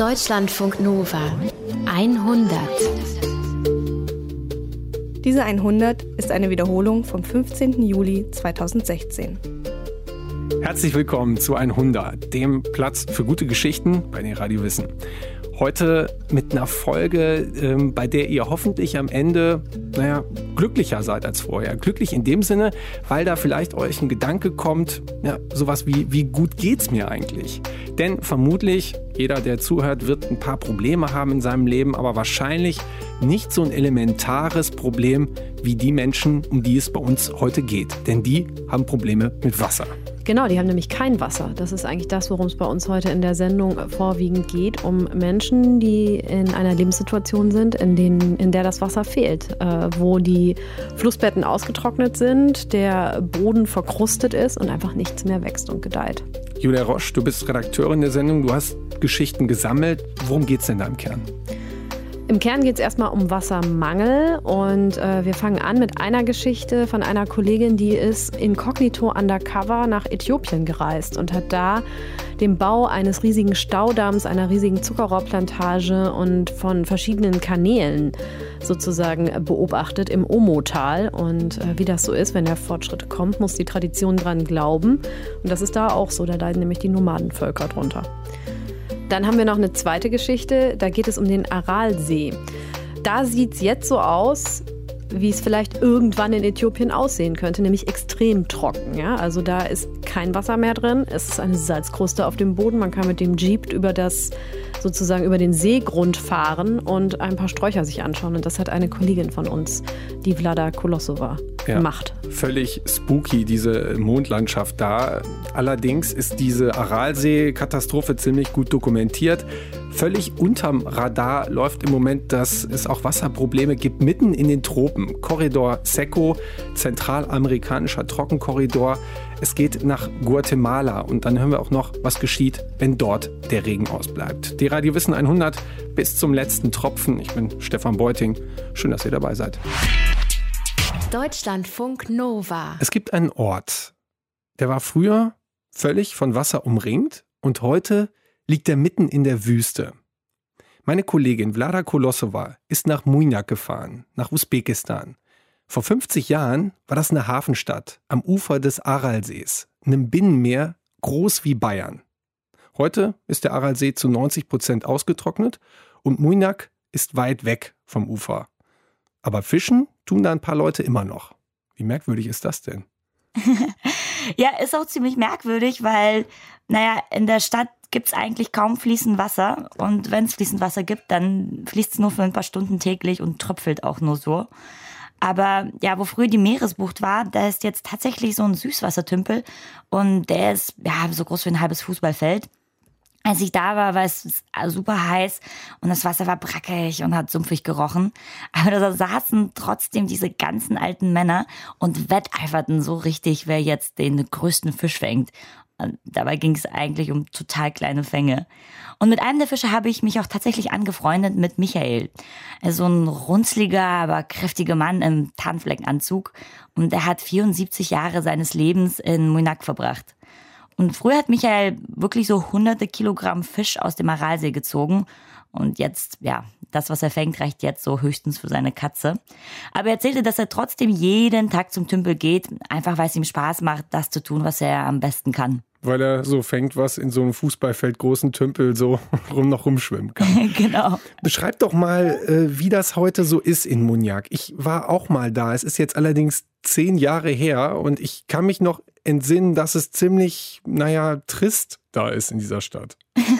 Deutschlandfunk Nova 100. Diese 100 ist eine Wiederholung vom 15. Juli 2016. Herzlich willkommen zu 100, dem Platz für gute Geschichten bei den Radiowissen. Heute mit einer Folge, ähm, bei der ihr hoffentlich am Ende, naja, glücklicher seid als vorher. Glücklich in dem Sinne, weil da vielleicht euch ein Gedanke kommt, ja, sowas wie, wie gut geht's mir eigentlich? Denn vermutlich, jeder, der zuhört, wird ein paar Probleme haben in seinem Leben, aber wahrscheinlich nicht so ein elementares Problem wie die Menschen, um die es bei uns heute geht. Denn die haben Probleme mit Wasser. Genau, die haben nämlich kein Wasser. Das ist eigentlich das, worum es bei uns heute in der Sendung vorwiegend geht, um Menschen, die in einer Lebenssituation sind, in, denen, in der das Wasser fehlt, äh, wo die Flussbetten ausgetrocknet sind, der Boden verkrustet ist und einfach nichts mehr wächst und gedeiht. Julia Roche, du bist Redakteurin der Sendung, du hast Geschichten gesammelt. Worum geht es denn da im Kern? Im Kern geht es erstmal um Wassermangel und äh, wir fangen an mit einer Geschichte von einer Kollegin, die ist inkognito undercover nach Äthiopien gereist und hat da den Bau eines riesigen Staudamms, einer riesigen Zuckerrohrplantage und von verschiedenen Kanälen sozusagen beobachtet im Omo-Tal. Und äh, wie das so ist, wenn der Fortschritt kommt, muss die Tradition dran glauben. Und das ist da auch so, da leiden nämlich die Nomadenvölker drunter. Dann haben wir noch eine zweite Geschichte, da geht es um den Aralsee. Da sieht es jetzt so aus, wie es vielleicht irgendwann in Äthiopien aussehen könnte, nämlich extrem trocken. Ja? Also da ist kein Wasser mehr drin, es ist eine Salzkruste auf dem Boden. Man kann mit dem Jeep über das sozusagen über den Seegrund fahren und ein paar Sträucher sich anschauen. Und das hat eine Kollegin von uns, die Vlada Kolosova, ja, gemacht. Völlig spooky, diese Mondlandschaft da. Allerdings ist diese Aralsee-Katastrophe ziemlich gut dokumentiert. Völlig unterm Radar läuft im Moment, dass es auch Wasserprobleme gibt mitten in den Tropen. Korridor Seco, zentralamerikanischer Trockenkorridor. Es geht nach Guatemala und dann hören wir auch noch, was geschieht, wenn dort der Regen ausbleibt. Die Radio Wissen 100 bis zum letzten Tropfen. Ich bin Stefan Beuting. Schön, dass ihr dabei seid. Deutschlandfunk Nova. Es gibt einen Ort, der war früher völlig von Wasser umringt und heute liegt er mitten in der Wüste. Meine Kollegin Vlada Kolosova ist nach Muinak gefahren, nach Usbekistan. Vor 50 Jahren war das eine Hafenstadt am Ufer des Aralsees, einem Binnenmeer groß wie Bayern. Heute ist der Aralsee zu 90 Prozent ausgetrocknet und Muinak ist weit weg vom Ufer. Aber fischen tun da ein paar Leute immer noch. Wie merkwürdig ist das denn? ja, ist auch ziemlich merkwürdig, weil, naja, in der Stadt gibt es eigentlich kaum fließend Wasser. Und wenn es fließend Wasser gibt, dann fließt es nur für ein paar Stunden täglich und tröpfelt auch nur so. Aber ja, wo früher die Meeresbucht war, da ist jetzt tatsächlich so ein Süßwassertümpel und der ist ja so groß wie ein halbes Fußballfeld. Als ich da war, war es super heiß und das Wasser war brackig und hat sumpfig gerochen. Aber da saßen trotzdem diese ganzen alten Männer und wetteiferten so richtig, wer jetzt den größten Fisch fängt. Dabei ging es eigentlich um total kleine Fänge. Und mit einem der Fische habe ich mich auch tatsächlich angefreundet mit Michael. Er ist so ein runzliger, aber kräftiger Mann im Tarnfleckenanzug. Und er hat 74 Jahre seines Lebens in Muinak verbracht. Und früher hat Michael wirklich so hunderte Kilogramm Fisch aus dem Aralsee gezogen. Und jetzt, ja, das, was er fängt, reicht jetzt so höchstens für seine Katze. Aber er erzählte, dass er trotzdem jeden Tag zum Tümpel geht, einfach weil es ihm Spaß macht, das zu tun, was er am besten kann weil er so fängt, was in so einem Fußballfeld großen Tümpel so rum noch rumschwimmen kann. genau. Beschreib doch mal, äh, wie das heute so ist in Munjak. Ich war auch mal da. Es ist jetzt allerdings zehn Jahre her und ich kann mich noch entsinnen, dass es ziemlich, naja, trist da ist in dieser Stadt.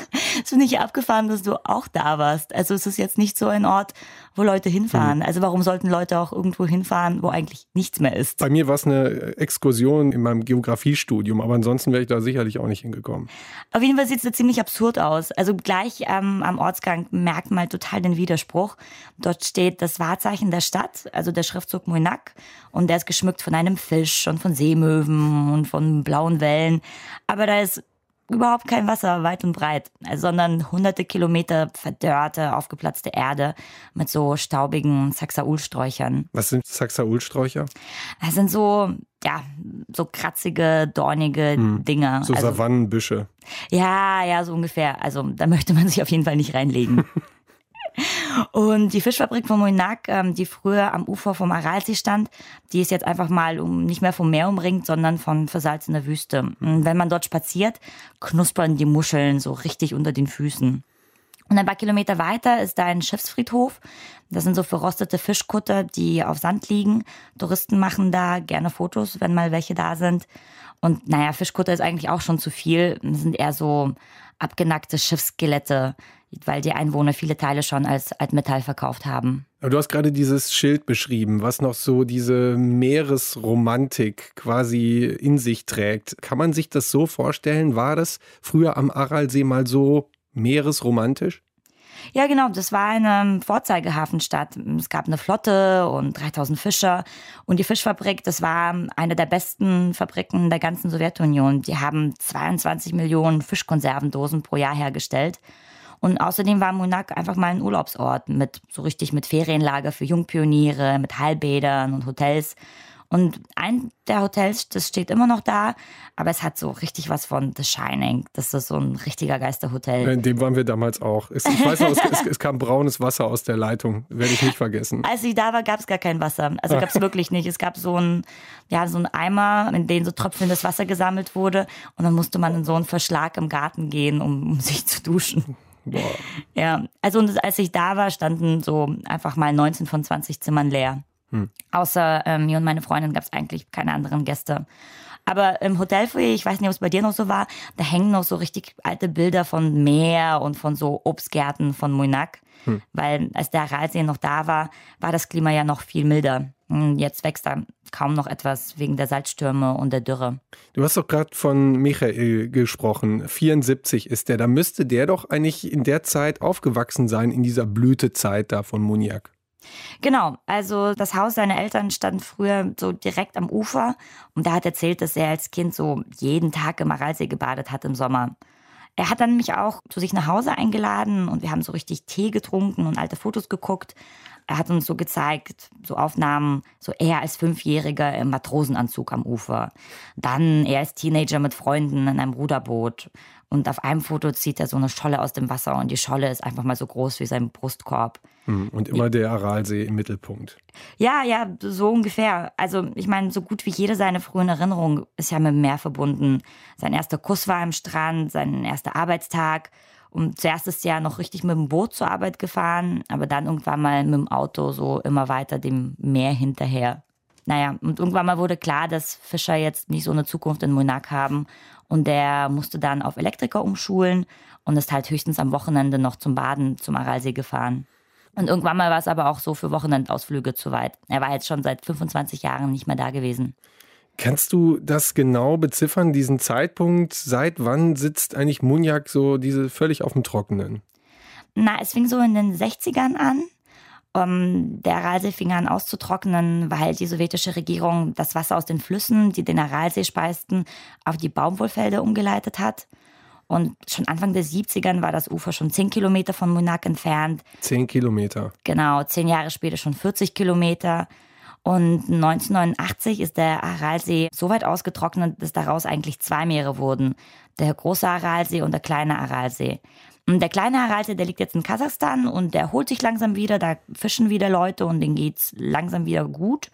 Es finde ich abgefahren, dass du auch da warst. Also es ist jetzt nicht so ein Ort, wo Leute hinfahren. Mhm. Also warum sollten Leute auch irgendwo hinfahren, wo eigentlich nichts mehr ist? Bei mir war es eine Exkursion in meinem Geografiestudium, aber ansonsten wäre ich da sicherlich auch nicht hingekommen. Auf jeden Fall sieht es ziemlich absurd aus. Also gleich ähm, am Ortsgang merkt man total den Widerspruch. Dort steht das Wahrzeichen der Stadt, also der Schriftzug Muinak. Und der ist geschmückt von einem Fisch und von Seemöwen und von blauen Wellen. Aber da ist überhaupt kein Wasser weit und breit, sondern hunderte Kilometer verdörrte, aufgeplatzte Erde mit so staubigen Saxaulsträuchern. Was sind Saxaulsträucher? Das sind so, ja, so kratzige, dornige hm. Dinger. So also, Savannenbüsche. Ja, ja, so ungefähr. Also da möchte man sich auf jeden Fall nicht reinlegen. Und die Fischfabrik von Moinak, ähm, die früher am Ufer vom Aralsee stand, die ist jetzt einfach mal um, nicht mehr vom Meer umringt, sondern von versalzener Wüste. Und wenn man dort spaziert, knuspern die Muscheln so richtig unter den Füßen. Und ein paar Kilometer weiter ist da ein Schiffsfriedhof. Das sind so verrostete Fischkutter, die auf Sand liegen. Touristen machen da gerne Fotos, wenn mal welche da sind. Und naja, Fischkutter ist eigentlich auch schon zu viel. Das sind eher so abgenackte Schiffsskelette, weil die Einwohner viele Teile schon als Altmetall verkauft haben. Aber du hast gerade dieses Schild beschrieben, was noch so diese Meeresromantik quasi in sich trägt. Kann man sich das so vorstellen? War das früher am Aralsee mal so meeresromantisch? Ja, genau. Das war eine Vorzeigehafenstadt. Es gab eine Flotte und 3000 Fischer. Und die Fischfabrik, das war eine der besten Fabriken der ganzen Sowjetunion. Die haben 22 Millionen Fischkonservendosen pro Jahr hergestellt. Und außerdem war Monaco einfach mal ein Urlaubsort mit so richtig mit Ferienlager für Jungpioniere, mit Heilbädern und Hotels. Und ein der Hotels, das steht immer noch da, aber es hat so richtig was von The Shining. Das ist so ein richtiger Geisterhotel. In dem waren wir damals auch. Es, ich weiß noch, es, es, kam braunes Wasser aus der Leitung. Werde ich nicht vergessen. Als ich da war, gab es gar kein Wasser. Also gab es wirklich nicht. Es gab so ein, ja, so ein Eimer, in den so tröpfelndes Wasser gesammelt wurde. Und dann musste man in so einen Verschlag im Garten gehen, um, um sich zu duschen. Boah. Ja, also als ich da war, standen so einfach mal 19 von 20 Zimmern leer. Hm. Außer ähm, mir und meine Freundin gab es eigentlich keine anderen Gäste. Aber im Hotelfoyer, ich weiß nicht, ob es bei dir noch so war, da hängen noch so richtig alte Bilder von Meer und von so Obstgärten von Moynac. Hm. Weil als der Aralsee noch da war, war das Klima ja noch viel milder. Jetzt wächst da kaum noch etwas wegen der Salzstürme und der Dürre. Du hast doch gerade von Michael gesprochen. 74 ist der. Da müsste der doch eigentlich in der Zeit aufgewachsen sein, in dieser Blütezeit da von Muniak. Genau, also das Haus seiner Eltern stand früher so direkt am Ufer und er hat erzählt, dass er als Kind so jeden Tag im Aralsee gebadet hat im Sommer. Er hat dann mich auch zu sich nach Hause eingeladen und wir haben so richtig Tee getrunken und alte Fotos geguckt. Er hat uns so gezeigt, so Aufnahmen, so er als Fünfjähriger im Matrosenanzug am Ufer. Dann er als Teenager mit Freunden in einem Ruderboot. Und auf einem Foto zieht er so eine Scholle aus dem Wasser und die Scholle ist einfach mal so groß wie sein Brustkorb. Hm, und immer der Aralsee im Mittelpunkt. Ja, ja, so ungefähr. Also ich meine, so gut wie jede seiner frühen Erinnerungen ist ja mit dem Meer verbunden. Sein erster Kuss war am Strand, sein erster Arbeitstag. Und zuerst ist er noch richtig mit dem Boot zur Arbeit gefahren, aber dann irgendwann mal mit dem Auto so immer weiter dem Meer hinterher. Naja, und irgendwann mal wurde klar, dass Fischer jetzt nicht so eine Zukunft in Monaco haben. Und der musste dann auf Elektriker umschulen und ist halt höchstens am Wochenende noch zum Baden zum Aralsee gefahren. Und irgendwann mal war es aber auch so für Wochenendausflüge zu weit. Er war jetzt schon seit 25 Jahren nicht mehr da gewesen. Kannst du das genau beziffern, diesen Zeitpunkt? Seit wann sitzt eigentlich Munjak so diese völlig auf dem Trockenen? Na, es fing so in den 60ern an. Um, der Aralsee fing an auszutrocknen, weil die sowjetische Regierung das Wasser aus den Flüssen, die den Aralsee speisten, auf die Baumwollfelder umgeleitet hat. Und schon Anfang der 70ern war das Ufer schon 10 Kilometer von Monac entfernt. 10 Kilometer. Genau, zehn Jahre später schon 40 Kilometer. Und 1989 ist der Aralsee so weit ausgetrocknet, dass daraus eigentlich zwei Meere wurden. Der große Aralsee und der kleine Aralsee. Und der kleine Aralsee, der liegt jetzt in Kasachstan und der holt sich langsam wieder, da fischen wieder Leute und denen geht's langsam wieder gut.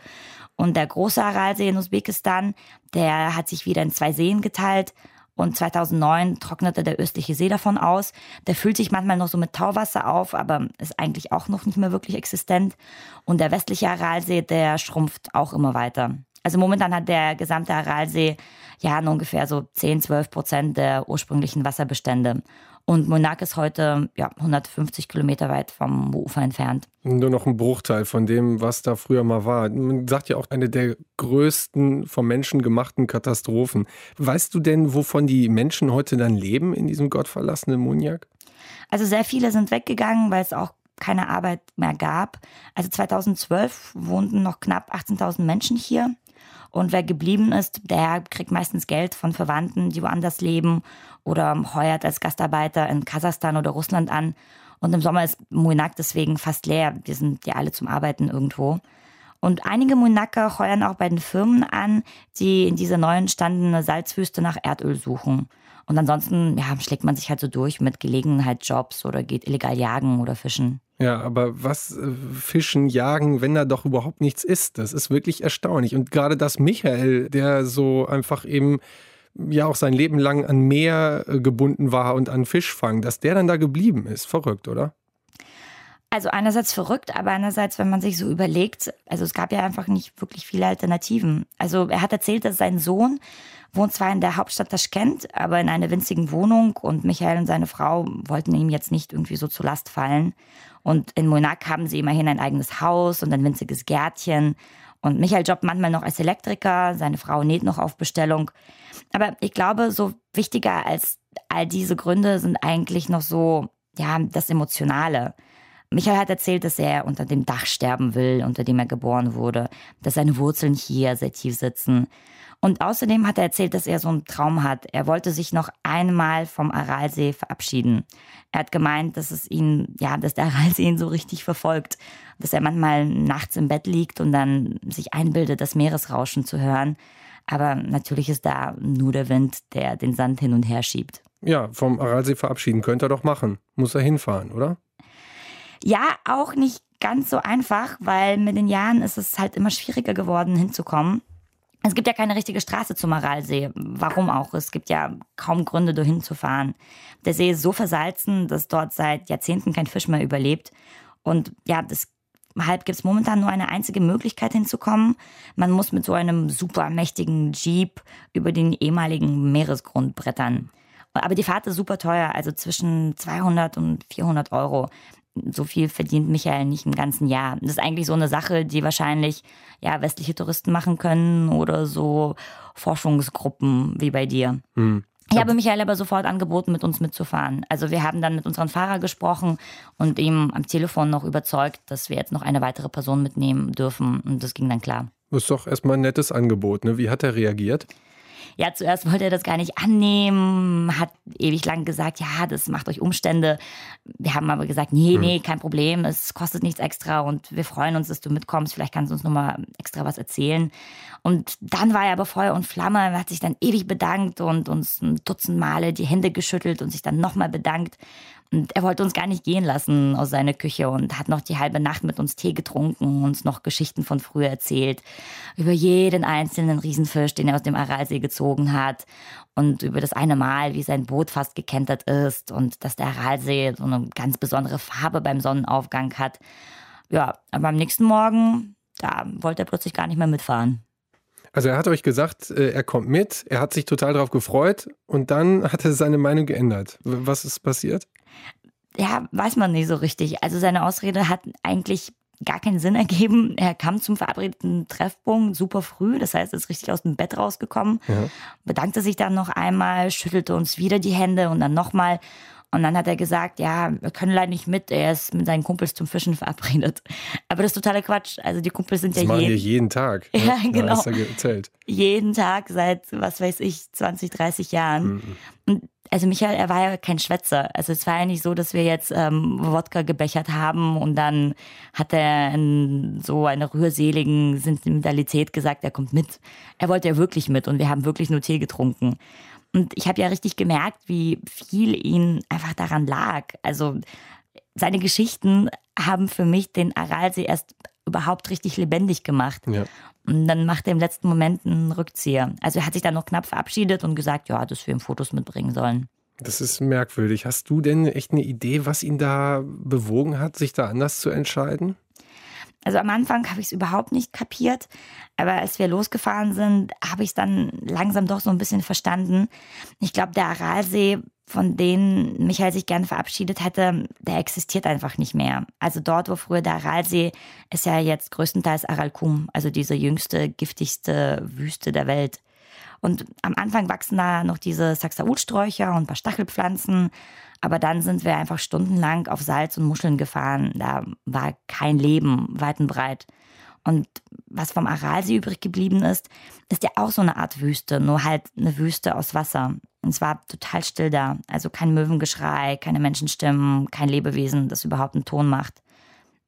Und der große Aralsee in Usbekistan, der hat sich wieder in zwei Seen geteilt und 2009 trocknete der östliche See davon aus. Der füllt sich manchmal noch so mit Tauwasser auf, aber ist eigentlich auch noch nicht mehr wirklich existent. Und der westliche Aralsee, der schrumpft auch immer weiter. Also momentan hat der gesamte Aralsee ja ungefähr so 10, 12 Prozent der ursprünglichen Wasserbestände. Und Monaco ist heute ja, 150 Kilometer weit vom Ufer entfernt. Nur noch ein Bruchteil von dem, was da früher mal war. Man sagt ja auch eine der größten vom Menschen gemachten Katastrophen. Weißt du denn, wovon die Menschen heute dann leben in diesem gottverlassenen Muniak? Also sehr viele sind weggegangen, weil es auch keine Arbeit mehr gab. Also 2012 wohnten noch knapp 18.000 Menschen hier. Und wer geblieben ist, der kriegt meistens Geld von Verwandten, die woanders leben oder heuert als Gastarbeiter in Kasachstan oder Russland an. Und im Sommer ist Muinak deswegen fast leer. Wir sind ja alle zum Arbeiten irgendwo. Und einige Muinaker heuern auch bei den Firmen an, die in dieser neu entstandene Salzwüste nach Erdöl suchen. Und ansonsten ja, schlägt man sich halt so durch mit Gelegenheitsjobs oder geht illegal jagen oder fischen. Ja, aber was äh, fischen, jagen, wenn da doch überhaupt nichts ist, das ist wirklich erstaunlich. Und gerade das Michael, der so einfach eben ja auch sein Leben lang an Meer äh, gebunden war und an Fischfang, dass der dann da geblieben ist, verrückt, oder? Also einerseits verrückt, aber einerseits, wenn man sich so überlegt, also es gab ja einfach nicht wirklich viele Alternativen. Also er hat erzählt, dass sein Sohn wohnt zwar in der Hauptstadt Taschkent, aber in einer winzigen Wohnung und Michael und seine Frau wollten ihm jetzt nicht irgendwie so zur Last fallen. Und in Monaco haben sie immerhin ein eigenes Haus und ein winziges Gärtchen. Und Michael jobbt manchmal noch als Elektriker, seine Frau näht noch auf Bestellung. Aber ich glaube, so wichtiger als all diese Gründe sind eigentlich noch so, ja, das Emotionale. Michael hat erzählt, dass er unter dem Dach sterben will, unter dem er geboren wurde, dass seine Wurzeln hier sehr tief sitzen. Und außerdem hat er erzählt, dass er so einen Traum hat. Er wollte sich noch einmal vom Aralsee verabschieden. Er hat gemeint, dass es ihn, ja, dass der Aralsee ihn so richtig verfolgt. Dass er manchmal nachts im Bett liegt und dann sich einbildet, das Meeresrauschen zu hören. Aber natürlich ist da nur der Wind, der den Sand hin und her schiebt. Ja, vom Aralsee verabschieden könnte er doch machen. Muss er hinfahren, oder? Ja, auch nicht ganz so einfach, weil mit den Jahren ist es halt immer schwieriger geworden, hinzukommen. Es gibt ja keine richtige Straße zum Aralsee. Warum auch? Es gibt ja kaum Gründe, dorthin zu fahren. Der See ist so versalzen, dass dort seit Jahrzehnten kein Fisch mehr überlebt. Und ja, deshalb gibt es momentan nur eine einzige Möglichkeit hinzukommen. Man muss mit so einem super mächtigen Jeep über den ehemaligen Meeresgrund brettern. Aber die Fahrt ist super teuer, also zwischen 200 und 400 Euro so viel verdient Michael nicht im ganzen Jahr. Das ist eigentlich so eine Sache, die wahrscheinlich ja westliche Touristen machen können oder so Forschungsgruppen wie bei dir. Hm. Ich habe Michael aber sofort angeboten, mit uns mitzufahren. Also wir haben dann mit unserem Fahrer gesprochen und ihm am Telefon noch überzeugt, dass wir jetzt noch eine weitere Person mitnehmen dürfen. Und das ging dann klar. Das ist doch erstmal ein nettes Angebot. Ne? Wie hat er reagiert? Ja, zuerst wollte er das gar nicht annehmen, hat ewig lang gesagt, ja, das macht euch Umstände. Wir haben aber gesagt, nee, hm. nee, kein Problem, es kostet nichts extra und wir freuen uns, dass du mitkommst. Vielleicht kannst du uns nochmal extra was erzählen. Und dann war er aber Feuer und Flamme, er hat sich dann ewig bedankt und uns ein Dutzend Male die Hände geschüttelt und sich dann nochmal bedankt. Und er wollte uns gar nicht gehen lassen aus seiner Küche und hat noch die halbe Nacht mit uns Tee getrunken, uns noch Geschichten von früher erzählt. Über jeden einzelnen Riesenfisch, den er aus dem Aralsee gezogen hat. Und über das eine Mal, wie sein Boot fast gekentert ist und dass der Aralsee so eine ganz besondere Farbe beim Sonnenaufgang hat. Ja, aber am nächsten Morgen, da wollte er plötzlich gar nicht mehr mitfahren. Also er hat euch gesagt, äh, er kommt mit, er hat sich total darauf gefreut und dann hat er seine Meinung geändert. Was ist passiert? Ja, weiß man nicht so richtig. Also seine Ausrede hat eigentlich gar keinen Sinn ergeben. Er kam zum verabredeten Treffpunkt super früh, das heißt, er ist richtig aus dem Bett rausgekommen, ja. bedankte sich dann noch einmal, schüttelte uns wieder die Hände und dann nochmal. Und dann hat er gesagt, ja, wir können leider nicht mit, er ist mit seinen Kumpels zum Fischen verabredet. Aber das ist totaler Quatsch. Also die Kumpels sind das ja machen jeden, wir jeden Tag. Ne? Ja, genau. Ja, jeden Tag seit, was weiß ich, 20, 30 Jahren. Mhm. Und also Michael, er war ja kein Schwätzer. Also es war ja nicht so, dass wir jetzt ähm, Wodka gebechert haben und dann hat er in so einer rührseligen Sentimentalität gesagt, er kommt mit. Er wollte ja wirklich mit und wir haben wirklich nur Tee getrunken. Und ich habe ja richtig gemerkt, wie viel ihn einfach daran lag. Also seine Geschichten haben für mich den Aralsee erst überhaupt richtig lebendig gemacht. Ja. Und dann macht er im letzten Moment einen Rückzieher. Also er hat sich dann noch knapp verabschiedet und gesagt, ja, dass wir ihm Fotos mitbringen sollen. Das ist merkwürdig. Hast du denn echt eine Idee, was ihn da bewogen hat, sich da anders zu entscheiden? Also am Anfang habe ich es überhaupt nicht kapiert, aber als wir losgefahren sind, habe ich es dann langsam doch so ein bisschen verstanden. Ich glaube, der Aralsee von denen Michael sich gerne verabschiedet hätte, der existiert einfach nicht mehr. Also dort, wo früher der Aralsee ist ja jetzt größtenteils Aralkum, also diese jüngste, giftigste Wüste der Welt. Und am Anfang wachsen da noch diese Saxaulsträucher und ein paar Stachelpflanzen. Aber dann sind wir einfach stundenlang auf Salz und Muscheln gefahren. Da war kein Leben weit und breit. Und was vom Aralsee übrig geblieben ist, ist ja auch so eine Art Wüste, nur halt eine Wüste aus Wasser. Und es war total still da. Also kein Möwengeschrei, keine Menschenstimmen, kein Lebewesen, das überhaupt einen Ton macht.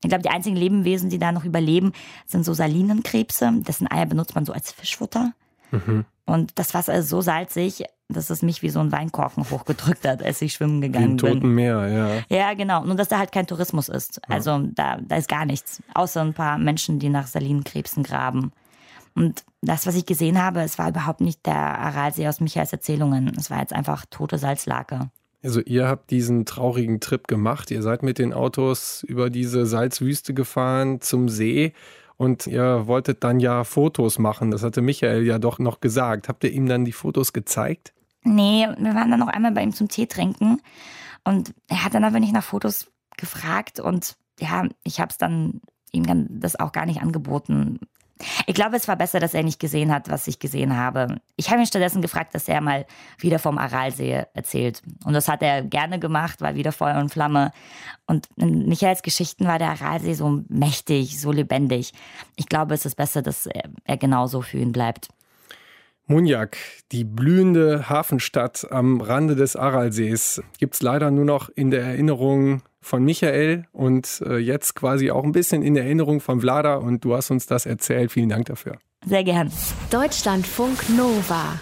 Ich glaube, die einzigen Lebewesen, die da noch überleben, sind so Salinenkrebse. Dessen Eier benutzt man so als Fischfutter. Mhm. Und das Wasser ist so salzig, dass es mich wie so ein Weinkorken hochgedrückt hat, als ich schwimmen gegangen bin. Im Toten Meer, ja. Ja, genau. Nur, dass da halt kein Tourismus ist. Also da, da ist gar nichts. Außer ein paar Menschen, die nach Salinenkrebsen graben. Und das, was ich gesehen habe, es war überhaupt nicht der Aralsee aus Michaels Erzählungen. Es war jetzt einfach tote Salzlake. Also ihr habt diesen traurigen Trip gemacht. Ihr seid mit den Autos über diese Salzwüste gefahren zum See und ihr wolltet dann ja Fotos machen. Das hatte Michael ja doch noch gesagt. Habt ihr ihm dann die Fotos gezeigt? Nee, wir waren dann noch einmal bei ihm zum Tee trinken und er hat dann aber nicht nach Fotos gefragt und ja, ich habe es dann ihm das auch gar nicht angeboten. Ich glaube, es war besser, dass er nicht gesehen hat, was ich gesehen habe. Ich habe ihn stattdessen gefragt, dass er mal wieder vom Aralsee erzählt. Und das hat er gerne gemacht, war wieder Feuer und Flamme. Und in Michaels Geschichten war der Aralsee so mächtig, so lebendig. Ich glaube, es ist besser, dass er, er genauso für ihn bleibt. Munjak, die blühende Hafenstadt am Rande des Aralsees, gibt es leider nur noch in der Erinnerung von Michael und äh, jetzt quasi auch ein bisschen in Erinnerung von Vlada und du hast uns das erzählt. Vielen Dank dafür. Sehr gern. Deutschlandfunk Nova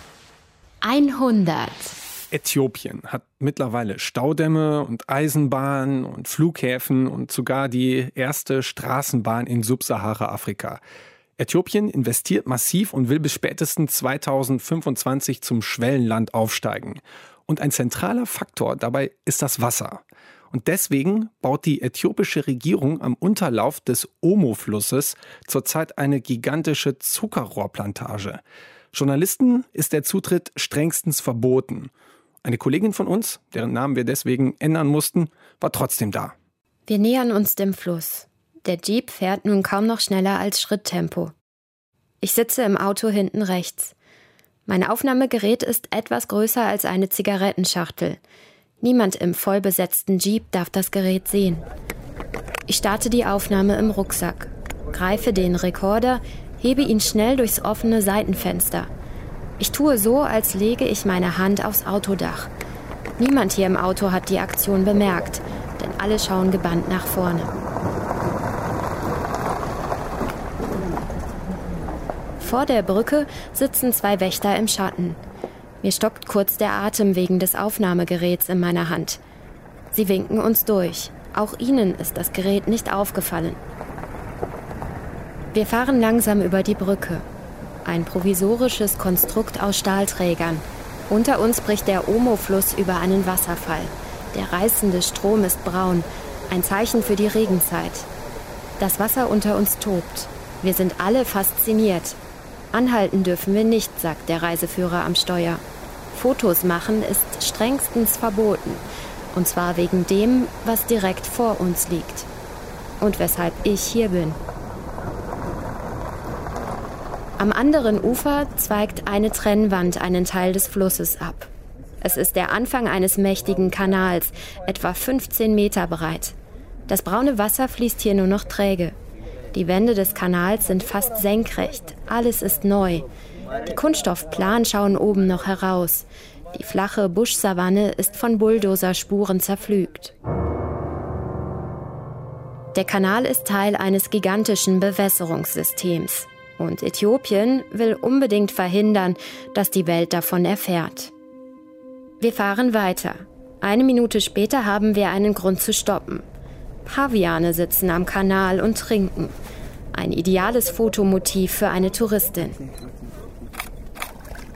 100. Äthiopien hat mittlerweile Staudämme und Eisenbahnen und Flughäfen und sogar die erste Straßenbahn in Subsahara-Afrika. Äthiopien investiert massiv und will bis spätestens 2025 zum Schwellenland aufsteigen. Und ein zentraler Faktor dabei ist das Wasser. Und deswegen baut die äthiopische Regierung am Unterlauf des Omo-Flusses zurzeit eine gigantische Zuckerrohrplantage. Journalisten ist der Zutritt strengstens verboten. Eine Kollegin von uns, deren Namen wir deswegen ändern mussten, war trotzdem da. Wir nähern uns dem Fluss. Der Jeep fährt nun kaum noch schneller als Schritttempo. Ich sitze im Auto hinten rechts. Mein Aufnahmegerät ist etwas größer als eine Zigarettenschachtel. Niemand im vollbesetzten Jeep darf das Gerät sehen. Ich starte die Aufnahme im Rucksack, greife den Rekorder, hebe ihn schnell durchs offene Seitenfenster. Ich tue so, als lege ich meine Hand aufs Autodach. Niemand hier im Auto hat die Aktion bemerkt, denn alle schauen gebannt nach vorne. Vor der Brücke sitzen zwei Wächter im Schatten. Mir stockt kurz der Atem wegen des Aufnahmegeräts in meiner Hand. Sie winken uns durch. Auch ihnen ist das Gerät nicht aufgefallen. Wir fahren langsam über die Brücke. Ein provisorisches Konstrukt aus Stahlträgern. Unter uns bricht der Omo-Fluss über einen Wasserfall. Der reißende Strom ist braun, ein Zeichen für die Regenzeit. Das Wasser unter uns tobt. Wir sind alle fasziniert. Anhalten dürfen wir nicht, sagt der Reiseführer am Steuer. Fotos machen ist strengstens verboten. Und zwar wegen dem, was direkt vor uns liegt. Und weshalb ich hier bin. Am anderen Ufer zweigt eine Trennwand einen Teil des Flusses ab. Es ist der Anfang eines mächtigen Kanals, etwa 15 Meter breit. Das braune Wasser fließt hier nur noch träge. Die Wände des Kanals sind fast senkrecht. Alles ist neu. Die Kunststoffplanen schauen oben noch heraus. Die flache Buschsavanne ist von Bulldozerspuren zerpflügt. Der Kanal ist Teil eines gigantischen Bewässerungssystems. Und Äthiopien will unbedingt verhindern, dass die Welt davon erfährt. Wir fahren weiter. Eine Minute später haben wir einen Grund zu stoppen. Paviane sitzen am Kanal und trinken. Ein ideales Fotomotiv für eine Touristin.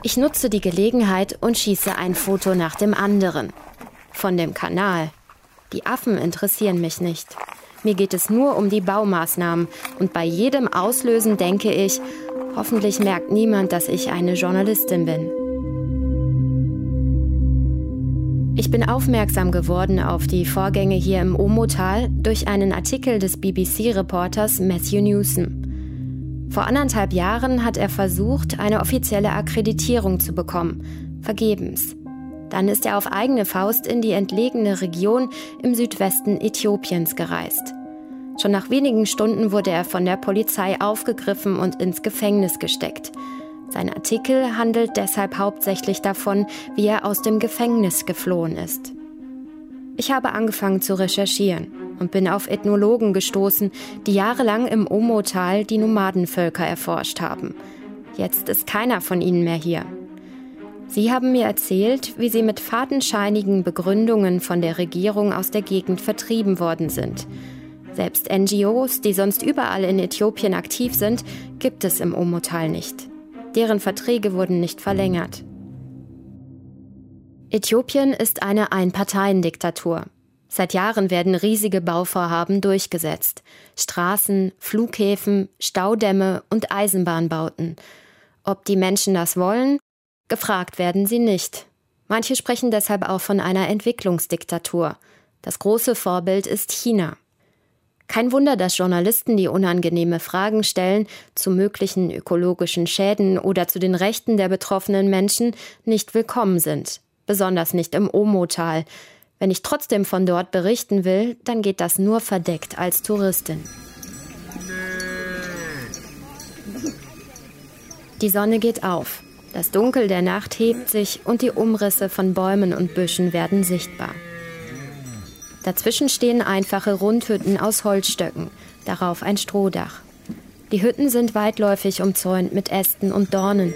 Ich nutze die Gelegenheit und schieße ein Foto nach dem anderen. Von dem Kanal. Die Affen interessieren mich nicht. Mir geht es nur um die Baumaßnahmen und bei jedem Auslösen denke ich, hoffentlich merkt niemand, dass ich eine Journalistin bin. Ich bin aufmerksam geworden auf die Vorgänge hier im Omotal durch einen Artikel des BBC-Reporters Matthew Newsom. Vor anderthalb Jahren hat er versucht, eine offizielle Akkreditierung zu bekommen. Vergebens. Dann ist er auf eigene Faust in die entlegene Region im Südwesten Äthiopiens gereist. Schon nach wenigen Stunden wurde er von der Polizei aufgegriffen und ins Gefängnis gesteckt. Sein Artikel handelt deshalb hauptsächlich davon, wie er aus dem Gefängnis geflohen ist. Ich habe angefangen zu recherchieren und bin auf Ethnologen gestoßen, die jahrelang im Omo-Tal die Nomadenvölker erforscht haben. Jetzt ist keiner von ihnen mehr hier. Sie haben mir erzählt, wie sie mit fadenscheinigen Begründungen von der Regierung aus der Gegend vertrieben worden sind. Selbst NGOs, die sonst überall in Äthiopien aktiv sind, gibt es im Omo-Tal nicht. Deren Verträge wurden nicht verlängert. Äthiopien ist eine Einparteiendiktatur. Seit Jahren werden riesige Bauvorhaben durchgesetzt. Straßen, Flughäfen, Staudämme und Eisenbahnbauten. Ob die Menschen das wollen? Gefragt werden sie nicht. Manche sprechen deshalb auch von einer Entwicklungsdiktatur. Das große Vorbild ist China. Kein Wunder, dass Journalisten die unangenehme Fragen stellen zu möglichen ökologischen Schäden oder zu den Rechten der betroffenen Menschen nicht willkommen sind, besonders nicht im Omo-Tal. Wenn ich trotzdem von dort berichten will, dann geht das nur verdeckt als Touristin. Die Sonne geht auf. Das Dunkel der Nacht hebt sich und die Umrisse von Bäumen und Büschen werden sichtbar. Dazwischen stehen einfache Rundhütten aus Holzstöcken, darauf ein Strohdach. Die Hütten sind weitläufig umzäunt mit Ästen und Dornen.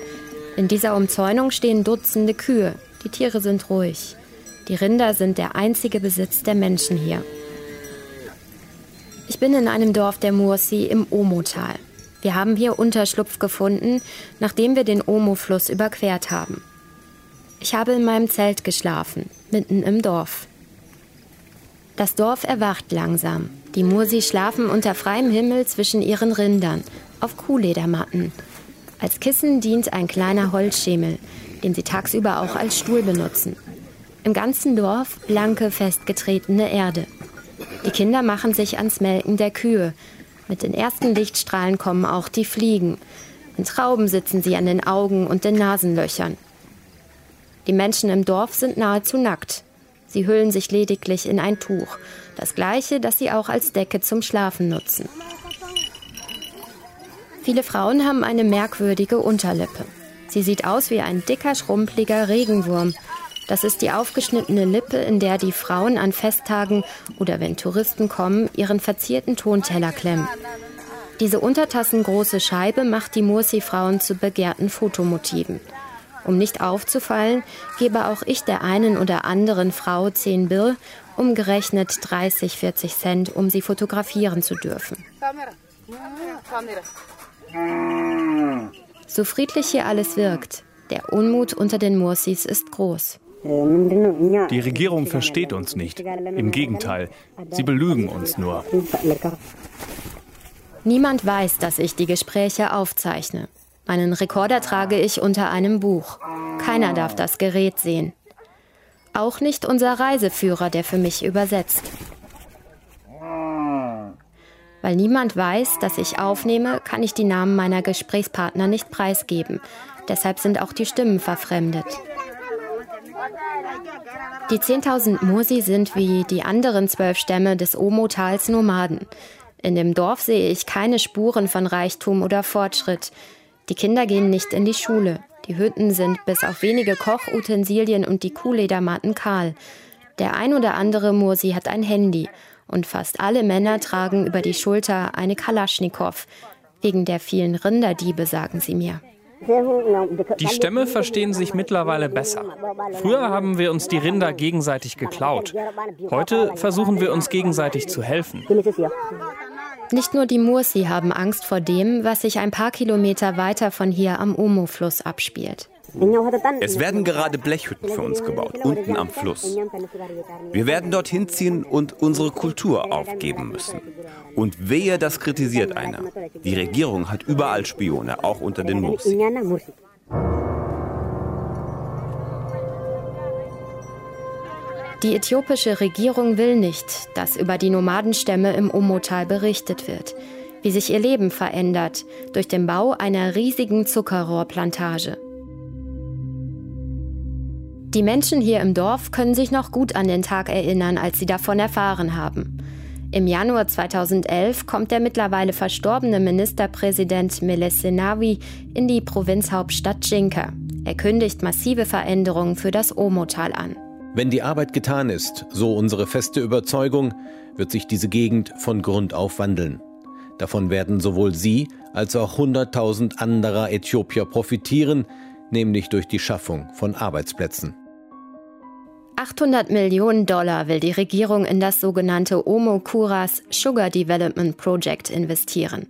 In dieser Umzäunung stehen Dutzende Kühe. Die Tiere sind ruhig. Die Rinder sind der einzige Besitz der Menschen hier. Ich bin in einem Dorf der Mursi im Omo-Tal. Wir haben hier Unterschlupf gefunden, nachdem wir den Omo-Fluss überquert haben. Ich habe in meinem Zelt geschlafen, mitten im Dorf. Das Dorf erwacht langsam. Die Mursi schlafen unter freiem Himmel zwischen ihren Rindern, auf Kuhledermatten. Als Kissen dient ein kleiner Holzschemel, den sie tagsüber auch als Stuhl benutzen. Im ganzen Dorf blanke, festgetretene Erde. Die Kinder machen sich ans Melken der Kühe. Mit den ersten Lichtstrahlen kommen auch die Fliegen. In Trauben sitzen sie an den Augen und den Nasenlöchern. Die Menschen im Dorf sind nahezu nackt. Sie hüllen sich lediglich in ein Tuch, das gleiche, das sie auch als Decke zum Schlafen nutzen. Viele Frauen haben eine merkwürdige Unterlippe. Sie sieht aus wie ein dicker, schrumpeliger Regenwurm. Das ist die aufgeschnittene Lippe, in der die Frauen an Festtagen oder wenn Touristen kommen, ihren verzierten Tonteller klemmen. Diese untertassengroße Scheibe macht die Mursi-Frauen zu begehrten Fotomotiven. Um nicht aufzufallen, gebe auch ich der einen oder anderen Frau 10 Bir, umgerechnet 30, 40 Cent, um sie fotografieren zu dürfen. So friedlich hier alles wirkt, der Unmut unter den Mursis ist groß. Die Regierung versteht uns nicht. Im Gegenteil, sie belügen uns nur. Niemand weiß, dass ich die Gespräche aufzeichne. Meinen Rekorder trage ich unter einem Buch. Keiner darf das Gerät sehen. Auch nicht unser Reiseführer, der für mich übersetzt. Weil niemand weiß, dass ich aufnehme, kann ich die Namen meiner Gesprächspartner nicht preisgeben. Deshalb sind auch die Stimmen verfremdet. Die 10.000 Mursi sind wie die anderen zwölf Stämme des Omo-Tals Nomaden. In dem Dorf sehe ich keine Spuren von Reichtum oder Fortschritt. Die Kinder gehen nicht in die Schule. Die Hütten sind bis auf wenige Kochutensilien und die Kuhledermatten kahl. Der ein oder andere Mursi hat ein Handy und fast alle Männer tragen über die Schulter eine Kalaschnikow. Wegen der vielen Rinderdiebe, sagen sie mir. Die Stämme verstehen sich mittlerweile besser. Früher haben wir uns die Rinder gegenseitig geklaut. Heute versuchen wir uns gegenseitig zu helfen. Nicht nur die Mursi haben Angst vor dem, was sich ein paar Kilometer weiter von hier am Omo-Fluss abspielt. Es werden gerade Blechhütten für uns gebaut, unten am Fluss. Wir werden dorthin ziehen und unsere Kultur aufgeben müssen. Und wehe, das kritisiert einer. Die Regierung hat überall Spione, auch unter den Mursi. Die äthiopische Regierung will nicht, dass über die Nomadenstämme im Omotal berichtet wird, wie sich ihr Leben verändert durch den Bau einer riesigen Zuckerrohrplantage. Die Menschen hier im Dorf können sich noch gut an den Tag erinnern, als sie davon erfahren haben. Im Januar 2011 kommt der mittlerweile verstorbene Ministerpräsident Meles Zenawi in die Provinzhauptstadt Jinka. Er kündigt massive Veränderungen für das Omotal an. Wenn die Arbeit getan ist, so unsere feste Überzeugung, wird sich diese Gegend von Grund auf wandeln. Davon werden sowohl Sie als auch 100.000 anderer Äthiopier profitieren, nämlich durch die Schaffung von Arbeitsplätzen. 800 Millionen Dollar will die Regierung in das sogenannte Omo Kuras Sugar Development Project investieren.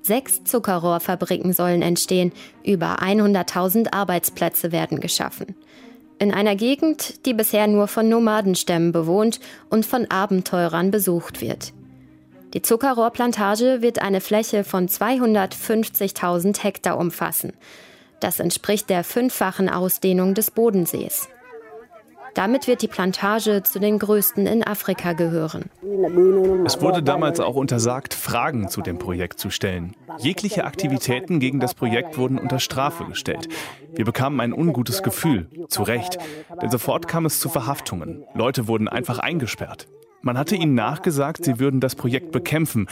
Sechs Zuckerrohrfabriken sollen entstehen, über 100.000 Arbeitsplätze werden geschaffen. In einer Gegend, die bisher nur von Nomadenstämmen bewohnt und von Abenteurern besucht wird. Die Zuckerrohrplantage wird eine Fläche von 250.000 Hektar umfassen. Das entspricht der fünffachen Ausdehnung des Bodensees. Damit wird die Plantage zu den größten in Afrika gehören. Es wurde damals auch untersagt, Fragen zu dem Projekt zu stellen. Jegliche Aktivitäten gegen das Projekt wurden unter Strafe gestellt. Wir bekamen ein ungutes Gefühl, zu Recht, denn sofort kam es zu Verhaftungen. Leute wurden einfach eingesperrt. Man hatte ihnen nachgesagt, sie würden das Projekt bekämpfen.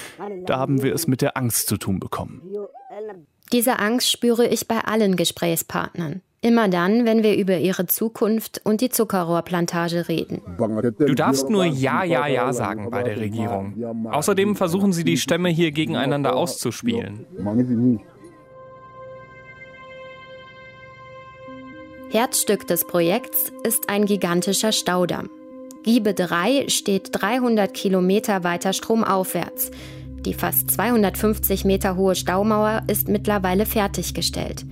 Da haben wir es mit der Angst zu tun bekommen. Diese Angst spüre ich bei allen Gesprächspartnern. Immer dann, wenn wir über ihre Zukunft und die Zuckerrohrplantage reden. Du darfst nur Ja, Ja, Ja sagen bei der Regierung. Außerdem versuchen sie die Stämme hier gegeneinander auszuspielen. Herzstück des Projekts ist ein gigantischer Staudamm. Giebe 3 steht 300 Kilometer weiter stromaufwärts. Die fast 250 Meter hohe Staumauer ist mittlerweile fertiggestellt.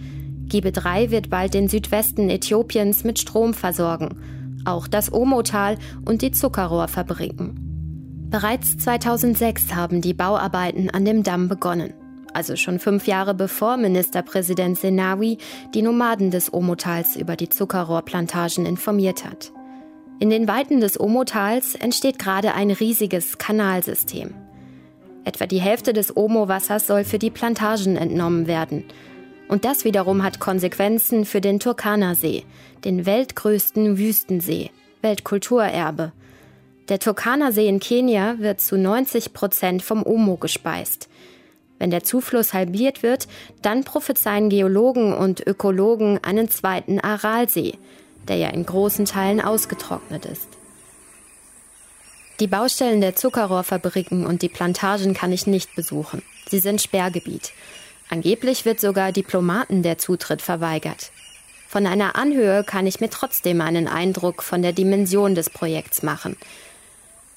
Giebe 3 wird bald den Südwesten Äthiopiens mit Strom versorgen, auch das Omotal und die Zuckerrohrfabriken. Bereits 2006 haben die Bauarbeiten an dem Damm begonnen, also schon fünf Jahre bevor Ministerpräsident Senawi die Nomaden des Omotals über die Zuckerrohrplantagen informiert hat. In den Weiten des Omotals entsteht gerade ein riesiges Kanalsystem. Etwa die Hälfte des Omo-Wassers soll für die Plantagen entnommen werden. Und das wiederum hat Konsequenzen für den Turkana-See, den weltgrößten Wüstensee, Weltkulturerbe. Der Turkana-See in Kenia wird zu 90 Prozent vom Omo gespeist. Wenn der Zufluss halbiert wird, dann prophezeien Geologen und Ökologen einen zweiten Aralsee, der ja in großen Teilen ausgetrocknet ist. Die Baustellen der Zuckerrohrfabriken und die Plantagen kann ich nicht besuchen. Sie sind Sperrgebiet. Angeblich wird sogar Diplomaten der Zutritt verweigert. Von einer Anhöhe kann ich mir trotzdem einen Eindruck von der Dimension des Projekts machen.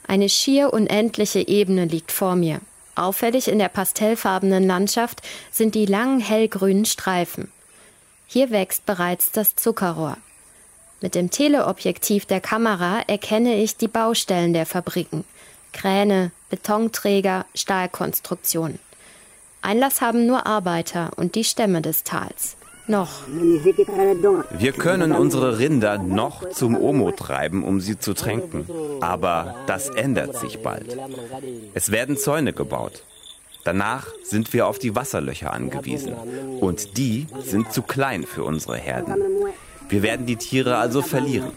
Eine schier unendliche Ebene liegt vor mir. Auffällig in der pastellfarbenen Landschaft sind die langen hellgrünen Streifen. Hier wächst bereits das Zuckerrohr. Mit dem Teleobjektiv der Kamera erkenne ich die Baustellen der Fabriken. Kräne, Betonträger, Stahlkonstruktionen. Einlass haben nur Arbeiter und die Stämme des Tals. Noch. Wir können unsere Rinder noch zum Omo treiben, um sie zu tränken. Aber das ändert sich bald. Es werden Zäune gebaut. Danach sind wir auf die Wasserlöcher angewiesen. Und die sind zu klein für unsere Herden. Wir werden die Tiere also verlieren.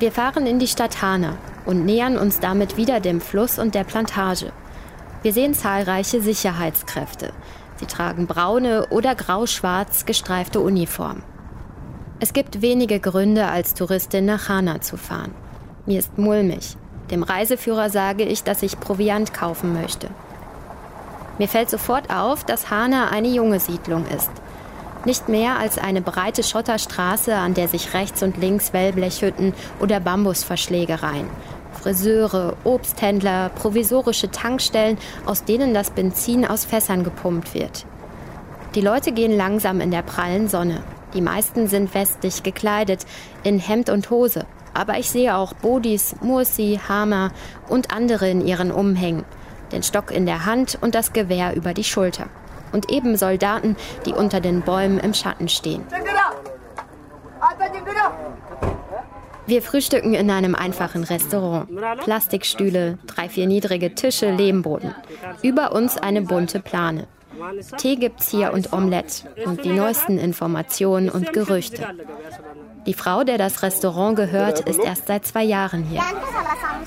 Wir fahren in die Stadt Hana und nähern uns damit wieder dem Fluss und der Plantage. Wir sehen zahlreiche Sicherheitskräfte. Sie tragen braune oder grau-schwarz gestreifte Uniformen. Es gibt wenige Gründe, als Touristin nach Hana zu fahren. Mir ist mulmig. Dem Reiseführer sage ich, dass ich Proviant kaufen möchte. Mir fällt sofort auf, dass Hana eine junge Siedlung ist. Nicht mehr als eine breite Schotterstraße, an der sich rechts und links Wellblechhütten oder Bambusverschläge reihen. Friseure, Obsthändler, provisorische Tankstellen, aus denen das Benzin aus Fässern gepumpt wird. Die Leute gehen langsam in der prallen Sonne. Die meisten sind westlich gekleidet, in Hemd und Hose. Aber ich sehe auch Bodis, Mursi, Hammer und andere in ihren Umhängen den Stock in der Hand und das Gewehr über die Schulter. Und eben Soldaten, die unter den Bäumen im Schatten stehen. Wir frühstücken in einem einfachen Restaurant. Plastikstühle, drei, vier niedrige Tische, Lehmboden. Über uns eine bunte Plane. Tee gibt's hier und Omelette und die neuesten Informationen und Gerüchte. Die Frau, der das Restaurant gehört, ist erst seit zwei Jahren hier.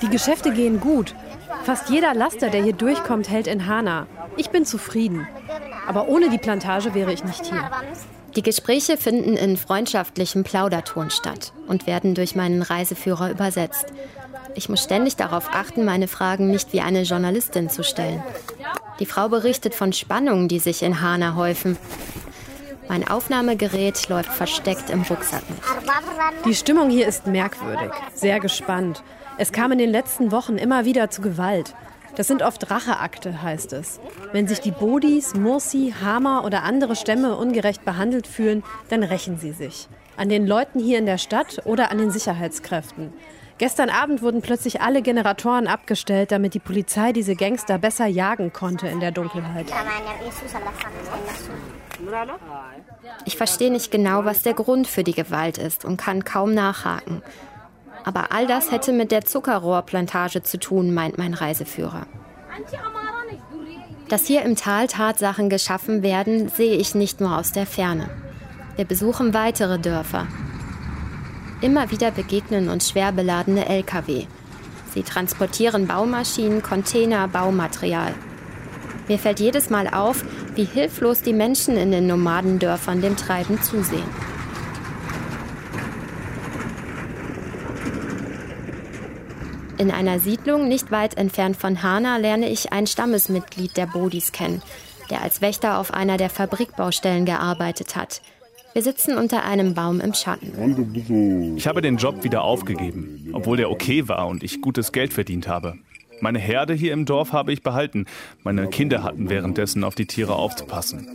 Die Geschäfte gehen gut. Fast jeder Laster, der hier durchkommt, hält in Hana. Ich bin zufrieden. Aber ohne die Plantage wäre ich nicht hier. Die Gespräche finden in freundschaftlichem Plauderton statt und werden durch meinen Reiseführer übersetzt. Ich muss ständig darauf achten, meine Fragen nicht wie eine Journalistin zu stellen. Die Frau berichtet von Spannungen, die sich in Hana häufen. Mein Aufnahmegerät läuft versteckt im Rucksack mit. Die Stimmung hier ist merkwürdig, sehr gespannt. Es kam in den letzten Wochen immer wieder zu Gewalt. Das sind oft Racheakte, heißt es. Wenn sich die Bodis, Mursi, Hama oder andere Stämme ungerecht behandelt fühlen, dann rächen sie sich. An den Leuten hier in der Stadt oder an den Sicherheitskräften. Gestern Abend wurden plötzlich alle Generatoren abgestellt, damit die Polizei diese Gangster besser jagen konnte in der Dunkelheit. Ich verstehe nicht genau, was der Grund für die Gewalt ist und kann kaum nachhaken. Aber all das hätte mit der Zuckerrohrplantage zu tun, meint mein Reiseführer. Dass hier im Tal Tatsachen geschaffen werden, sehe ich nicht nur aus der Ferne. Wir besuchen weitere Dörfer, Immer wieder begegnen uns schwer beladene Lkw. Sie transportieren Baumaschinen, Container, Baumaterial. Mir fällt jedes Mal auf, wie hilflos die Menschen in den Nomadendörfern dem Treiben zusehen. In einer Siedlung nicht weit entfernt von Hana lerne ich ein Stammesmitglied der Bodis kennen, der als Wächter auf einer der Fabrikbaustellen gearbeitet hat. Wir sitzen unter einem Baum im Schatten. Ich habe den Job wieder aufgegeben, obwohl der okay war und ich gutes Geld verdient habe. Meine Herde hier im Dorf habe ich behalten. Meine Kinder hatten währenddessen auf die Tiere aufzupassen.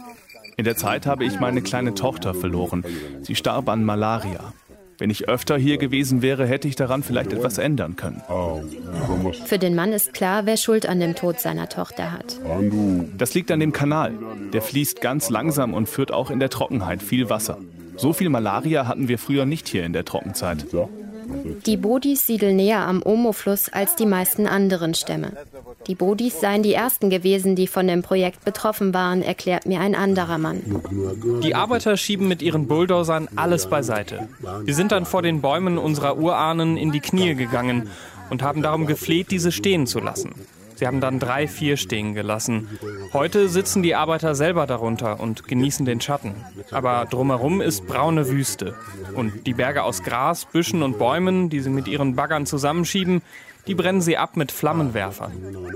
In der Zeit habe ich meine kleine Tochter verloren. Sie starb an Malaria. Wenn ich öfter hier gewesen wäre, hätte ich daran vielleicht etwas ändern können. Für den Mann ist klar, wer Schuld an dem Tod seiner Tochter hat. Das liegt an dem Kanal. Der fließt ganz langsam und führt auch in der Trockenheit viel Wasser. So viel Malaria hatten wir früher nicht hier in der Trockenzeit. Die Bodis siedeln näher am Omo-Fluss als die meisten anderen Stämme. Die Bodis seien die ersten gewesen, die von dem Projekt betroffen waren, erklärt mir ein anderer Mann. Die Arbeiter schieben mit ihren Bulldozern alles beiseite. Wir sind dann vor den Bäumen unserer Urahnen in die Knie gegangen und haben darum gefleht, diese stehen zu lassen. Sie haben dann drei, vier stehen gelassen. Heute sitzen die Arbeiter selber darunter und genießen den Schatten. Aber drumherum ist braune Wüste. Und die Berge aus Gras, Büschen und Bäumen, die sie mit ihren Baggern zusammenschieben, die brennen sie ab mit Flammenwerfern.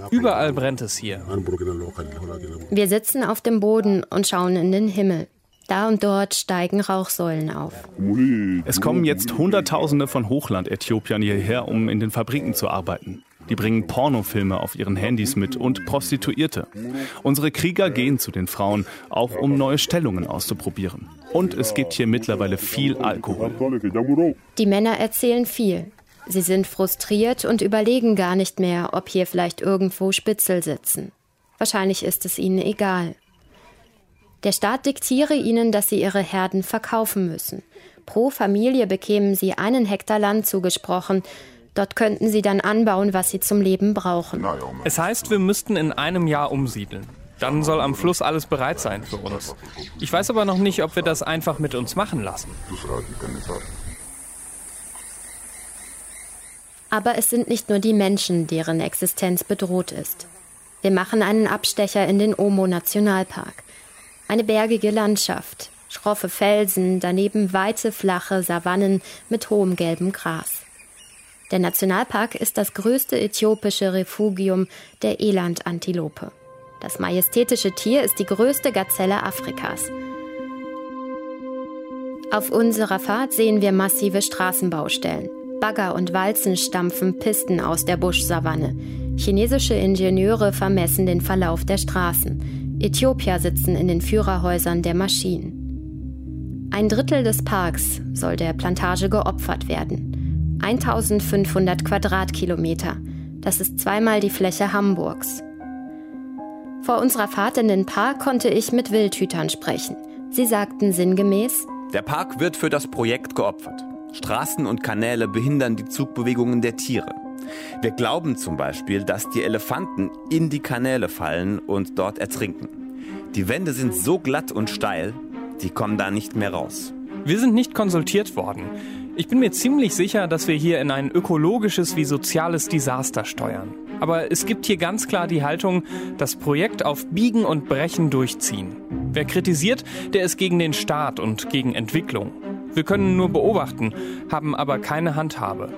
Überall brennt es hier. Wir sitzen auf dem Boden und schauen in den Himmel. Da und dort steigen Rauchsäulen auf. Es kommen jetzt Hunderttausende von Hochland-Äthiopiern hierher, um in den Fabriken zu arbeiten. Die bringen Pornofilme auf ihren Handys mit und Prostituierte. Unsere Krieger gehen zu den Frauen, auch um neue Stellungen auszuprobieren. Und es gibt hier mittlerweile viel Alkohol. Die Männer erzählen viel. Sie sind frustriert und überlegen gar nicht mehr, ob hier vielleicht irgendwo Spitzel sitzen. Wahrscheinlich ist es ihnen egal. Der Staat diktiere ihnen, dass sie ihre Herden verkaufen müssen. Pro Familie bekämen sie einen Hektar Land zugesprochen. Dort könnten sie dann anbauen, was sie zum Leben brauchen. Es heißt, wir müssten in einem Jahr umsiedeln. Dann soll am Fluss alles bereit sein für uns. Ich weiß aber noch nicht, ob wir das einfach mit uns machen lassen. Aber es sind nicht nur die Menschen, deren Existenz bedroht ist. Wir machen einen Abstecher in den Omo-Nationalpark. Eine bergige Landschaft, schroffe Felsen, daneben weite, flache Savannen mit hohem gelbem Gras. Der Nationalpark ist das größte äthiopische Refugium der Elandantilope. Das majestätische Tier ist die größte Gazelle Afrikas. Auf unserer Fahrt sehen wir massive Straßenbaustellen. Bagger und Walzen stampfen Pisten aus der Buschsavanne. Chinesische Ingenieure vermessen den Verlauf der Straßen. Äthiopier sitzen in den Führerhäusern der Maschinen. Ein Drittel des Parks soll der Plantage geopfert werden. 1500 Quadratkilometer. Das ist zweimal die Fläche Hamburgs. Vor unserer Fahrt in den Park konnte ich mit Wildhütern sprechen. Sie sagten sinngemäß, der Park wird für das Projekt geopfert. Straßen und Kanäle behindern die Zugbewegungen der Tiere. Wir glauben zum Beispiel, dass die Elefanten in die Kanäle fallen und dort ertrinken. Die Wände sind so glatt und steil, die kommen da nicht mehr raus. Wir sind nicht konsultiert worden. Ich bin mir ziemlich sicher, dass wir hier in ein ökologisches wie soziales Desaster steuern. Aber es gibt hier ganz klar die Haltung, das Projekt auf Biegen und Brechen durchziehen. Wer kritisiert, der ist gegen den Staat und gegen Entwicklung. Wir können nur beobachten, haben aber keine Handhabe.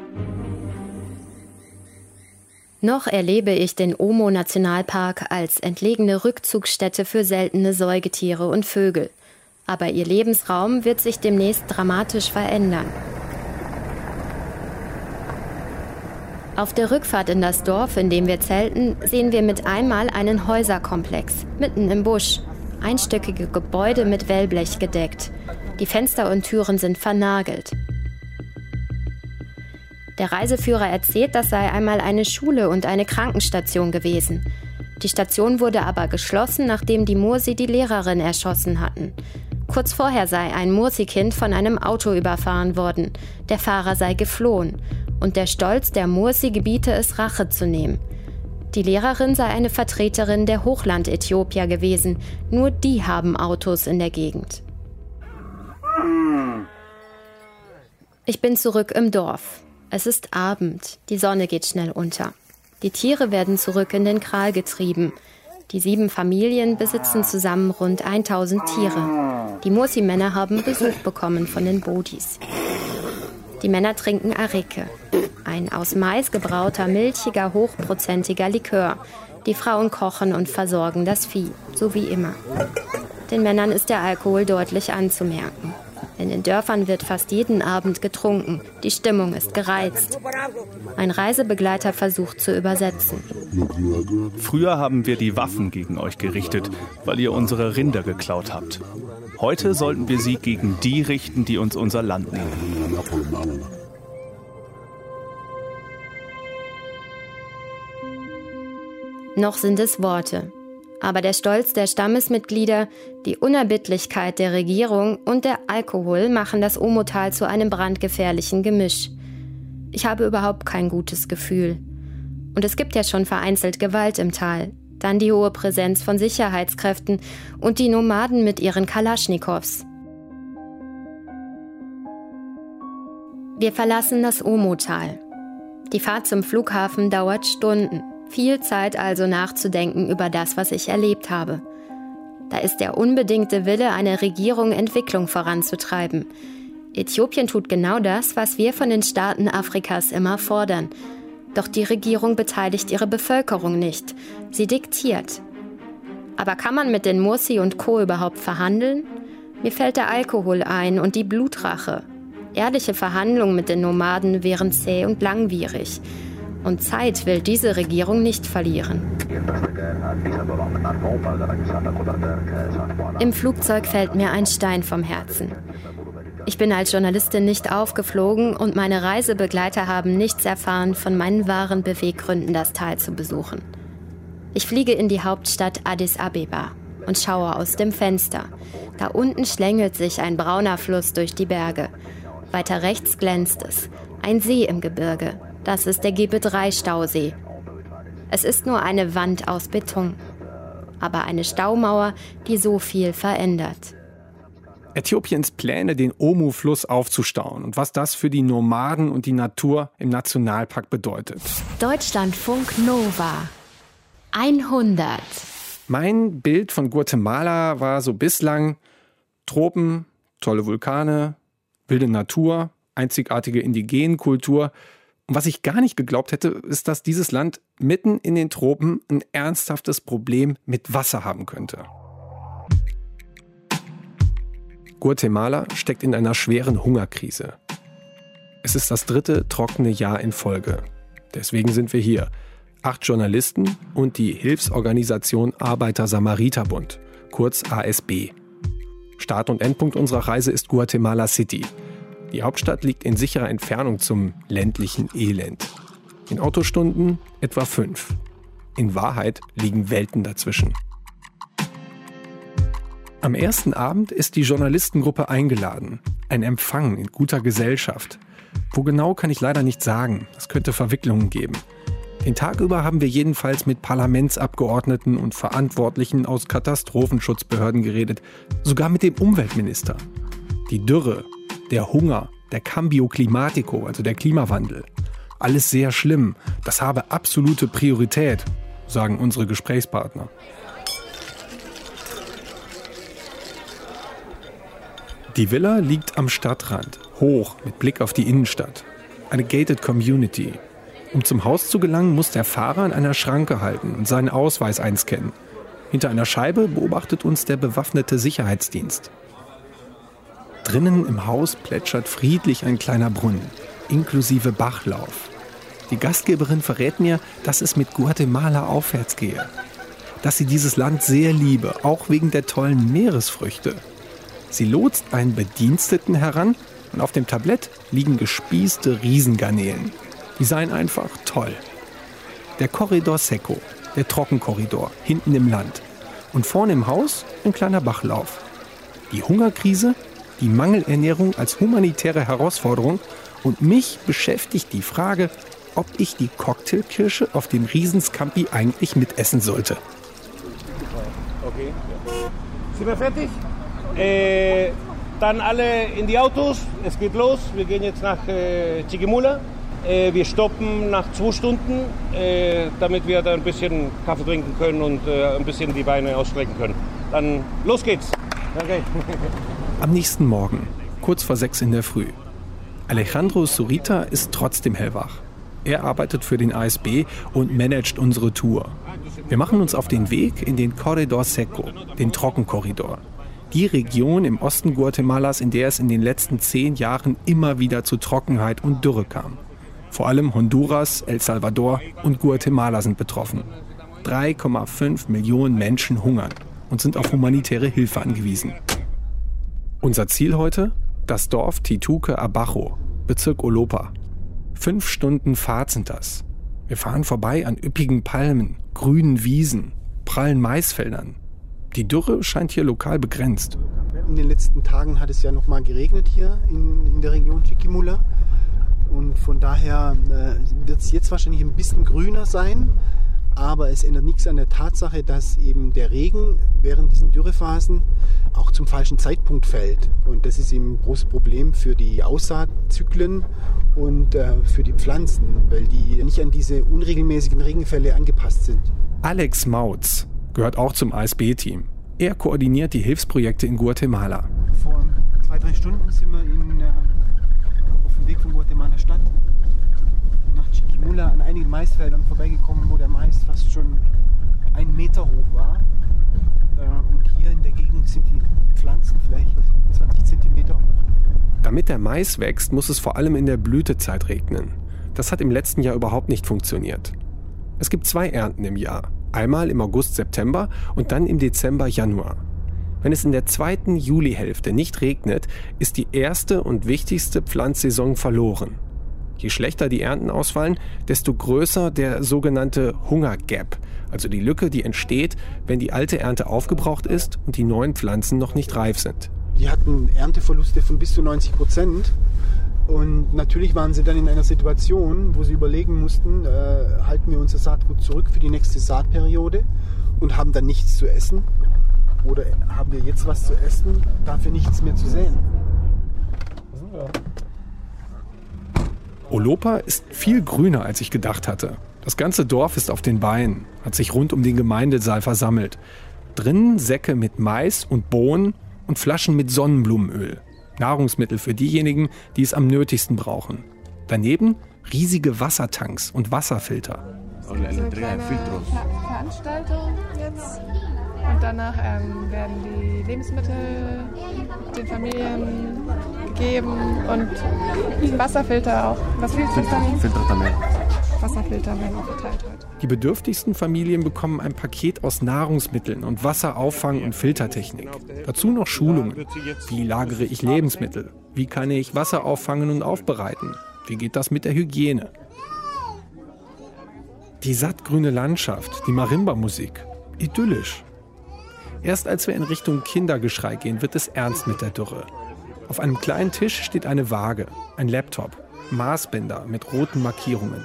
Noch erlebe ich den Omo-Nationalpark als entlegene Rückzugsstätte für seltene Säugetiere und Vögel. Aber ihr Lebensraum wird sich demnächst dramatisch verändern. Auf der Rückfahrt in das Dorf, in dem wir zelten, sehen wir mit einmal einen Häuserkomplex, mitten im Busch. Einstöckige Gebäude mit Wellblech gedeckt. Die Fenster und Türen sind vernagelt. Der Reiseführer erzählt, das sei einmal eine Schule und eine Krankenstation gewesen. Die Station wurde aber geschlossen, nachdem die Mursi die Lehrerin erschossen hatten. Kurz vorher sei ein Mursi-Kind von einem Auto überfahren worden. Der Fahrer sei geflohen und der Stolz der Mursi gebiete es, Rache zu nehmen. Die Lehrerin sei eine Vertreterin der Hochland-Äthiopier gewesen. Nur die haben Autos in der Gegend. Ich bin zurück im Dorf. Es ist Abend. Die Sonne geht schnell unter. Die Tiere werden zurück in den Kral getrieben. Die sieben Familien besitzen zusammen rund 1000 Tiere. Die Mursi-Männer haben Besuch bekommen von den Bodis. Die Männer trinken Areke, ein aus Mais gebrauter, milchiger, hochprozentiger Likör. Die Frauen kochen und versorgen das Vieh, so wie immer. Den Männern ist der Alkohol deutlich anzumerken. In den Dörfern wird fast jeden Abend getrunken. Die Stimmung ist gereizt. Ein Reisebegleiter versucht zu übersetzen. Früher haben wir die Waffen gegen euch gerichtet, weil ihr unsere Rinder geklaut habt. Heute sollten wir sie gegen die richten, die uns unser Land nehmen. Noch sind es Worte. Aber der Stolz der Stammesmitglieder, die Unerbittlichkeit der Regierung und der Alkohol machen das Omotal zu einem brandgefährlichen Gemisch. Ich habe überhaupt kein gutes Gefühl. Und es gibt ja schon vereinzelt Gewalt im Tal, dann die hohe Präsenz von Sicherheitskräften und die Nomaden mit ihren Kalaschnikows. Wir verlassen das Omotal. Die Fahrt zum Flughafen dauert Stunden. Viel Zeit also nachzudenken über das, was ich erlebt habe. Da ist der unbedingte Wille einer Regierung, Entwicklung voranzutreiben. Äthiopien tut genau das, was wir von den Staaten Afrikas immer fordern. Doch die Regierung beteiligt ihre Bevölkerung nicht. Sie diktiert. Aber kann man mit den Mursi und Co. überhaupt verhandeln? Mir fällt der Alkohol ein und die Blutrache. Ehrliche Verhandlungen mit den Nomaden wären zäh und langwierig. Und Zeit will diese Regierung nicht verlieren. Im Flugzeug fällt mir ein Stein vom Herzen. Ich bin als Journalistin nicht aufgeflogen und meine Reisebegleiter haben nichts erfahren von meinen wahren Beweggründen, das Tal zu besuchen. Ich fliege in die Hauptstadt Addis Abeba und schaue aus dem Fenster. Da unten schlängelt sich ein brauner Fluss durch die Berge. Weiter rechts glänzt es. Ein See im Gebirge. Das ist der GB3-Stausee. Es ist nur eine Wand aus Beton. Aber eine Staumauer, die so viel verändert. Äthiopiens Pläne, den Omu-Fluss aufzustauen und was das für die Nomaden und die Natur im Nationalpark bedeutet. Deutschlandfunk Nova 100. Mein Bild von Guatemala war so bislang Tropen, tolle Vulkane, wilde Natur, einzigartige Indigenkultur. Und was ich gar nicht geglaubt hätte, ist, dass dieses Land mitten in den Tropen ein ernsthaftes Problem mit Wasser haben könnte. Guatemala steckt in einer schweren Hungerkrise. Es ist das dritte trockene Jahr in Folge. Deswegen sind wir hier. Acht Journalisten und die Hilfsorganisation Arbeiter-Samariter-Bund, kurz ASB. Start- und Endpunkt unserer Reise ist Guatemala City. Die Hauptstadt liegt in sicherer Entfernung zum ländlichen Elend. In Autostunden etwa fünf. In Wahrheit liegen Welten dazwischen. Am ersten Abend ist die Journalistengruppe eingeladen. Ein Empfang in guter Gesellschaft. Wo genau kann ich leider nicht sagen. Es könnte Verwicklungen geben. Den Tag über haben wir jedenfalls mit Parlamentsabgeordneten und Verantwortlichen aus Katastrophenschutzbehörden geredet, sogar mit dem Umweltminister. Die Dürre, der Hunger, der Cambio Climatico, also der Klimawandel. Alles sehr schlimm. Das habe absolute Priorität, sagen unsere Gesprächspartner. Die Villa liegt am Stadtrand, hoch mit Blick auf die Innenstadt. Eine gated Community, um zum Haus zu gelangen, muss der Fahrer an einer Schranke halten und seinen Ausweis einscannen. Hinter einer Scheibe beobachtet uns der bewaffnete Sicherheitsdienst. Drinnen im Haus plätschert friedlich ein kleiner Brunnen, inklusive Bachlauf. Die Gastgeberin verrät mir, dass es mit Guatemala aufwärts gehe. Dass sie dieses Land sehr liebe, auch wegen der tollen Meeresfrüchte. Sie lotst einen Bediensteten heran und auf dem Tablett liegen gespießte Riesengarnelen. Die seien einfach toll. Der Korridor Seco, der Trockenkorridor, hinten im Land. Und vorne im Haus ein kleiner Bachlauf. Die Hungerkrise, die Mangelernährung als humanitäre Herausforderung und mich beschäftigt die Frage, ob ich die Cocktailkirsche auf dem Riesenscampi eigentlich mitessen sollte. Okay. Sind wir fertig? Äh, dann alle in die Autos. Es geht los. Wir gehen jetzt nach äh, Chiquimula. Äh, wir stoppen nach zwei Stunden, äh, damit wir da ein bisschen Kaffee trinken können und äh, ein bisschen die Beine ausstrecken können. Dann los geht's. Okay. Am nächsten Morgen, kurz vor sechs in der Früh. Alejandro Surita ist trotzdem hellwach. Er arbeitet für den ASB und managt unsere Tour. Wir machen uns auf den Weg in den Corredor Seco, den Trockenkorridor. Die Region im Osten Guatemalas, in der es in den letzten zehn Jahren immer wieder zu Trockenheit und Dürre kam. Vor allem Honduras, El Salvador und Guatemala sind betroffen. 3,5 Millionen Menschen hungern und sind auf humanitäre Hilfe angewiesen. Unser Ziel heute? Das Dorf Tituque Abajo, Bezirk Olopa. Fünf Stunden Fahrt sind das. Wir fahren vorbei an üppigen Palmen, grünen Wiesen, prallen Maisfeldern. Die Dürre scheint hier lokal begrenzt. In den letzten Tagen hat es ja noch mal geregnet hier in, in der Region Chiquimula. Und von daher äh, wird es jetzt wahrscheinlich ein bisschen grüner sein. Aber es ändert nichts an der Tatsache, dass eben der Regen während diesen Dürrephasen auch zum falschen Zeitpunkt fällt. Und das ist eben ein großes Problem für die Aussaatzyklen und äh, für die Pflanzen, weil die nicht an diese unregelmäßigen Regenfälle angepasst sind. Alex Mautz gehört auch zum ASB-Team. Er koordiniert die Hilfsprojekte in Guatemala. Vor zwei, drei Stunden sind wir in äh, Weg von Guatemala Stadt nach Chiquimula an einigen Maisfeldern vorbeigekommen, wo der Mais fast schon einen Meter hoch war. Äh, und hier in der Gegend sind die Pflanzen vielleicht 20 Zentimeter hoch. Damit der Mais wächst, muss es vor allem in der Blütezeit regnen. Das hat im letzten Jahr überhaupt nicht funktioniert. Es gibt zwei Ernten im Jahr. Einmal im August, September und dann im Dezember, Januar. Wenn es in der zweiten Julihälfte nicht regnet, ist die erste und wichtigste Pflanzsaison verloren. Je schlechter die Ernten ausfallen, desto größer der sogenannte Hungergap, also die Lücke, die entsteht, wenn die alte Ernte aufgebraucht ist und die neuen Pflanzen noch nicht reif sind. Die hatten Ernteverluste von bis zu 90 Prozent. Und natürlich waren sie dann in einer Situation, wo sie überlegen mussten, äh, halten wir unser Saatgut zurück für die nächste Saatperiode und haben dann nichts zu essen oder haben wir jetzt was zu essen, dafür nichts mehr zu sehen? Olopa ist viel grüner, als ich gedacht hatte. Das ganze Dorf ist auf den Beinen, hat sich rund um den Gemeindesaal versammelt. Drinnen Säcke mit Mais und Bohnen und Flaschen mit Sonnenblumenöl. Nahrungsmittel für diejenigen, die es am nötigsten brauchen. Daneben riesige Wassertanks und Wasserfilter. Eine kleine Veranstaltung jetzt und danach ähm, werden die Lebensmittel den Familien gegeben und Wasserfilter auch. Was fehlt uns dann? Filter también. Wasserfilter werden auch verteilt heute. Die bedürftigsten Familien bekommen ein Paket aus Nahrungsmitteln und Wasserauffang und Filtertechnik. Dazu noch Schulungen. Wie lagere ich Lebensmittel? Wie kann ich Wasser auffangen und aufbereiten? Wie geht das mit der Hygiene? Die sattgrüne Landschaft, die Marimba-Musik. Idyllisch. Erst als wir in Richtung Kindergeschrei gehen, wird es ernst mit der Dürre. Auf einem kleinen Tisch steht eine Waage, ein Laptop, Maßbänder mit roten Markierungen.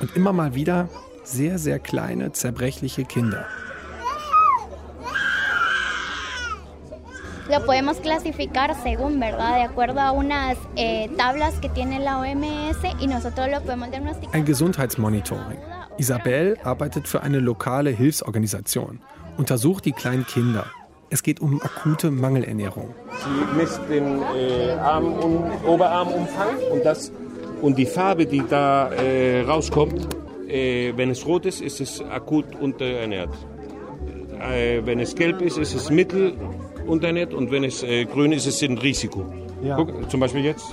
Und immer mal wieder sehr, sehr kleine, zerbrechliche Kinder. Lo podemos clasificar según, ¿verdad? De acuerdo a unas eh, tablas que tiene la OMS y nosotros lo podemos diagnosticar. Ein Gesundheitsmonitoring. Isabel arbeitet für eine lokale Hilfsorganisation, untersucht die kleinen Kinder. Es geht um akute Mangelernährung. Sie misst den äh, Arm und Oberarmumfang und, das, und die Farbe, die da äh, rauskommt, äh, wenn es rot ist, ist es akut unterernährt. Äh, wenn es gelb ist, ist es mittelunternährt und wenn es äh, grün ist, ist es ein Risiko. Ja. Guck, zum Beispiel jetzt.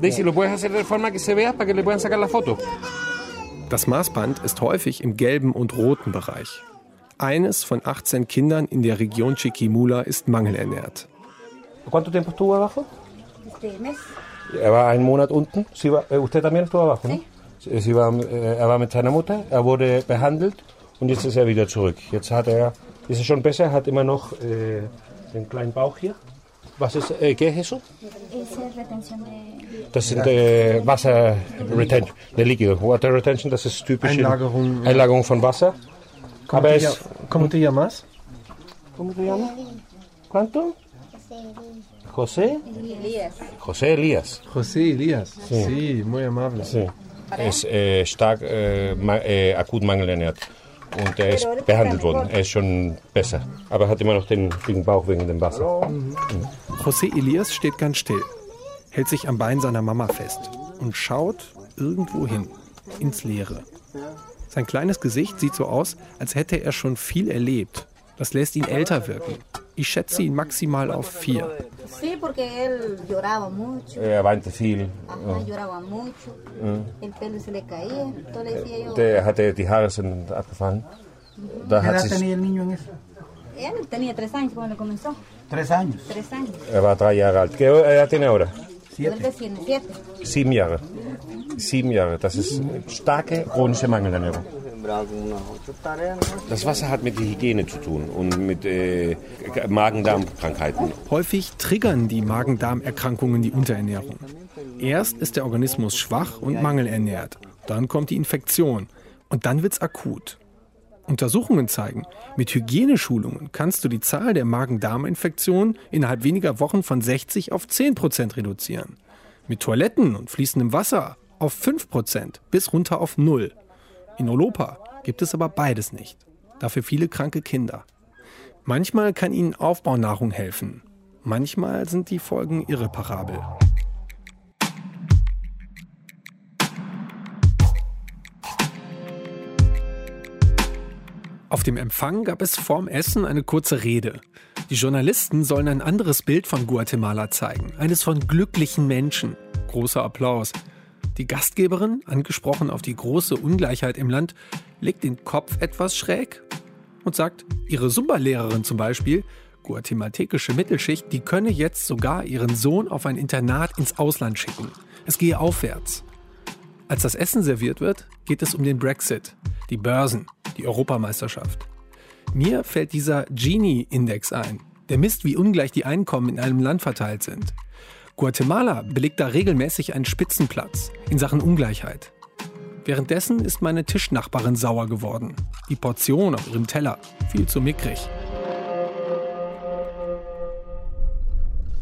Daisy, ¿lo puedes hacer de forma que se vea para que le puedan sacar la foto? Das Maßband ist häufig im gelben und roten Bereich. Eines von 18 Kindern in der Region Chiquimula ist mangelernährt. ¿Cuánto tiempo estuvo abajo? Er war einen Monat unten. Sie war, äh, usted también estuvo abajo, ne? Sie war, äh, er war mit seiner Mutter, er wurde behandelt und jetzt ist er wieder zurück. Jetzt hat er, ist es schon besser, er hat immer noch äh, den kleinen Bauch hier. Was ist, äh, ¿qué es eso? Das sind äh, Wasser Retention, der Líquido. Water Retention, das ist typisch in- Einlagerung. Einlagerung von Wasser. Aber es, ¿Cómo te llamas? ¿Cómo te llamas? ¿Cuánto? José. José Elías. José Elias. Sí. Sí, muy amable. Sí. Er ist äh, stark äh, ma äh, akut mangelernährt. Und er ist behandelt worden. Er ist schon besser. Aber er hat immer noch den dicken Bauch wegen dem Wasser. José Elias steht ganz still, hält sich am Bein seiner Mama fest und schaut irgendwo hin, ins Leere. Sein kleines Gesicht sieht so aus, als hätte er schon viel erlebt. Das lässt ihn älter wirken. Ich schätze ihn maximal auf vier. Er weinte viel. Der hatte, die Haare sind abgefallen. Da hat sich, er war drei Jahre alt. ¿Qué edad tiene ahora? Sieben Jahre. Sieben Jahre. Das ist starke chronische Mangelernährung. Das Wasser hat mit der Hygiene zu tun und mit äh, Magen-Darm-Krankheiten. Häufig triggern die Magen-Darm-Erkrankungen die Unterernährung. Erst ist der Organismus schwach und mangelernährt. Dann kommt die Infektion. Und dann wird's akut. Untersuchungen zeigen, mit Hygieneschulungen kannst du die Zahl der Magen-Darm-Infektionen innerhalb weniger Wochen von 60 auf 10 Prozent reduzieren. Mit Toiletten und fließendem Wasser auf 5 Prozent bis runter auf Null. In Europa gibt es aber beides nicht. Dafür viele kranke Kinder. Manchmal kann ihnen Aufbaunahrung helfen. Manchmal sind die Folgen irreparabel. Auf dem Empfang gab es vorm Essen eine kurze Rede. Die Journalisten sollen ein anderes Bild von Guatemala zeigen, eines von glücklichen Menschen. Großer Applaus. Die Gastgeberin, angesprochen auf die große Ungleichheit im Land, legt den Kopf etwas schräg und sagt, ihre Zumba-Lehrerin zum Beispiel, guatemaltekische Mittelschicht, die könne jetzt sogar ihren Sohn auf ein Internat ins Ausland schicken. Es gehe aufwärts. Als das Essen serviert wird, geht es um den Brexit, die Börsen, die Europameisterschaft. Mir fällt dieser Gini-Index ein. Der misst, wie ungleich die Einkommen in einem Land verteilt sind. Guatemala belegt da regelmäßig einen Spitzenplatz in Sachen Ungleichheit. Währenddessen ist meine Tischnachbarin sauer geworden. Die Portion auf ihrem Teller viel zu mickrig.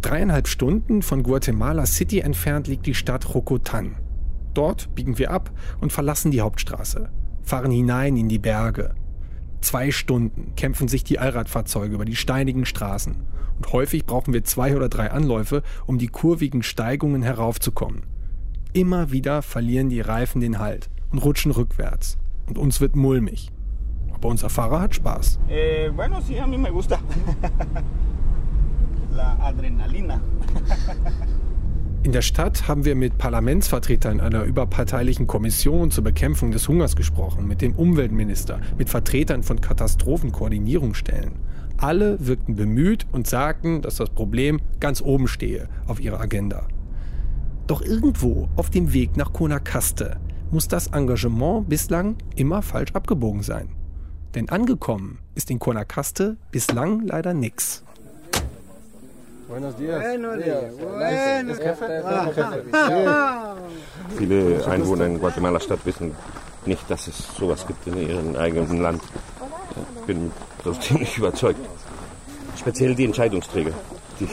Dreieinhalb Stunden von Guatemala City entfernt liegt die Stadt Rocotan. Dort biegen wir ab und verlassen die Hauptstraße, fahren hinein in die Berge. Zwei Stunden kämpfen sich die Allradfahrzeuge über die steinigen Straßen. Und häufig brauchen wir zwei oder drei Anläufe, um die kurvigen Steigungen heraufzukommen. Immer wieder verlieren die Reifen den Halt und rutschen rückwärts. Und uns wird mulmig. Aber unser Fahrer hat Spaß. Eh, bueno, sí, a mí me gusta. La adrenalina. In der Stadt haben wir mit Parlamentsvertretern einer überparteilichen Kommission zur Bekämpfung des Hungers gesprochen, mit dem Umweltminister, mit Vertretern von Katastrophenkoordinierungsstellen. Alle wirkten bemüht und sagten, dass das Problem ganz oben stehe auf ihrer Agenda. Doch irgendwo auf dem Weg nach Conakaste muss das Engagement bislang immer falsch abgebogen sein. Denn angekommen ist in Conakaste bislang leider nix. Buenos dias. Buenos dias. Viele Einwohner in Guatemala-Stadt wissen nicht, dass es sowas gibt in ihrem eigenen Land. Ich bin so ziemlich überzeugt. Speziell die Entscheidungsträger. Die,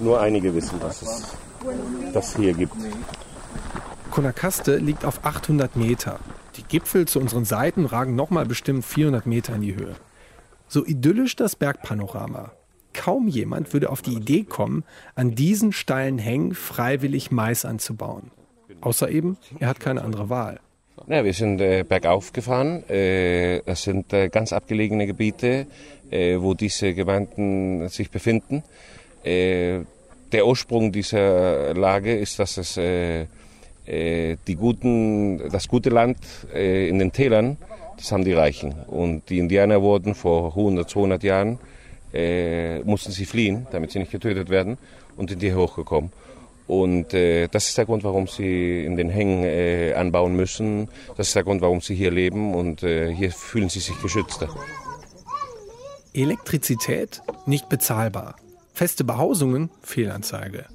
nur einige wissen, dass es das hier gibt. Conakaste liegt auf 800 Meter. Die Gipfel zu unseren Seiten ragen nochmal bestimmt 400 Meter in die Höhe. So idyllisch das Bergpanorama. Kaum jemand würde auf die Idee kommen, an diesen steilen Hängen freiwillig Mais anzubauen. Außer eben, er hat keine andere Wahl. Ja, wir sind äh, bergauf gefahren. Äh, das sind äh, ganz abgelegene Gebiete, äh, wo diese Gemeinden sich befinden. Äh, der Ursprung dieser Lage ist, dass es äh, die guten, das gute Land in den Tälern, das haben die Reichen. Und die Indianer wurden vor 100, 200 Jahren, mussten sie fliehen, damit sie nicht getötet werden, und sind hier hochgekommen. Und äh, das ist der Grund, warum sie in den Hängen äh, anbauen müssen. Das ist der Grund, warum sie hier leben und äh, hier fühlen sie sich geschützter. Elektrizität nicht bezahlbar. Feste Behausungen Fehlanzeige.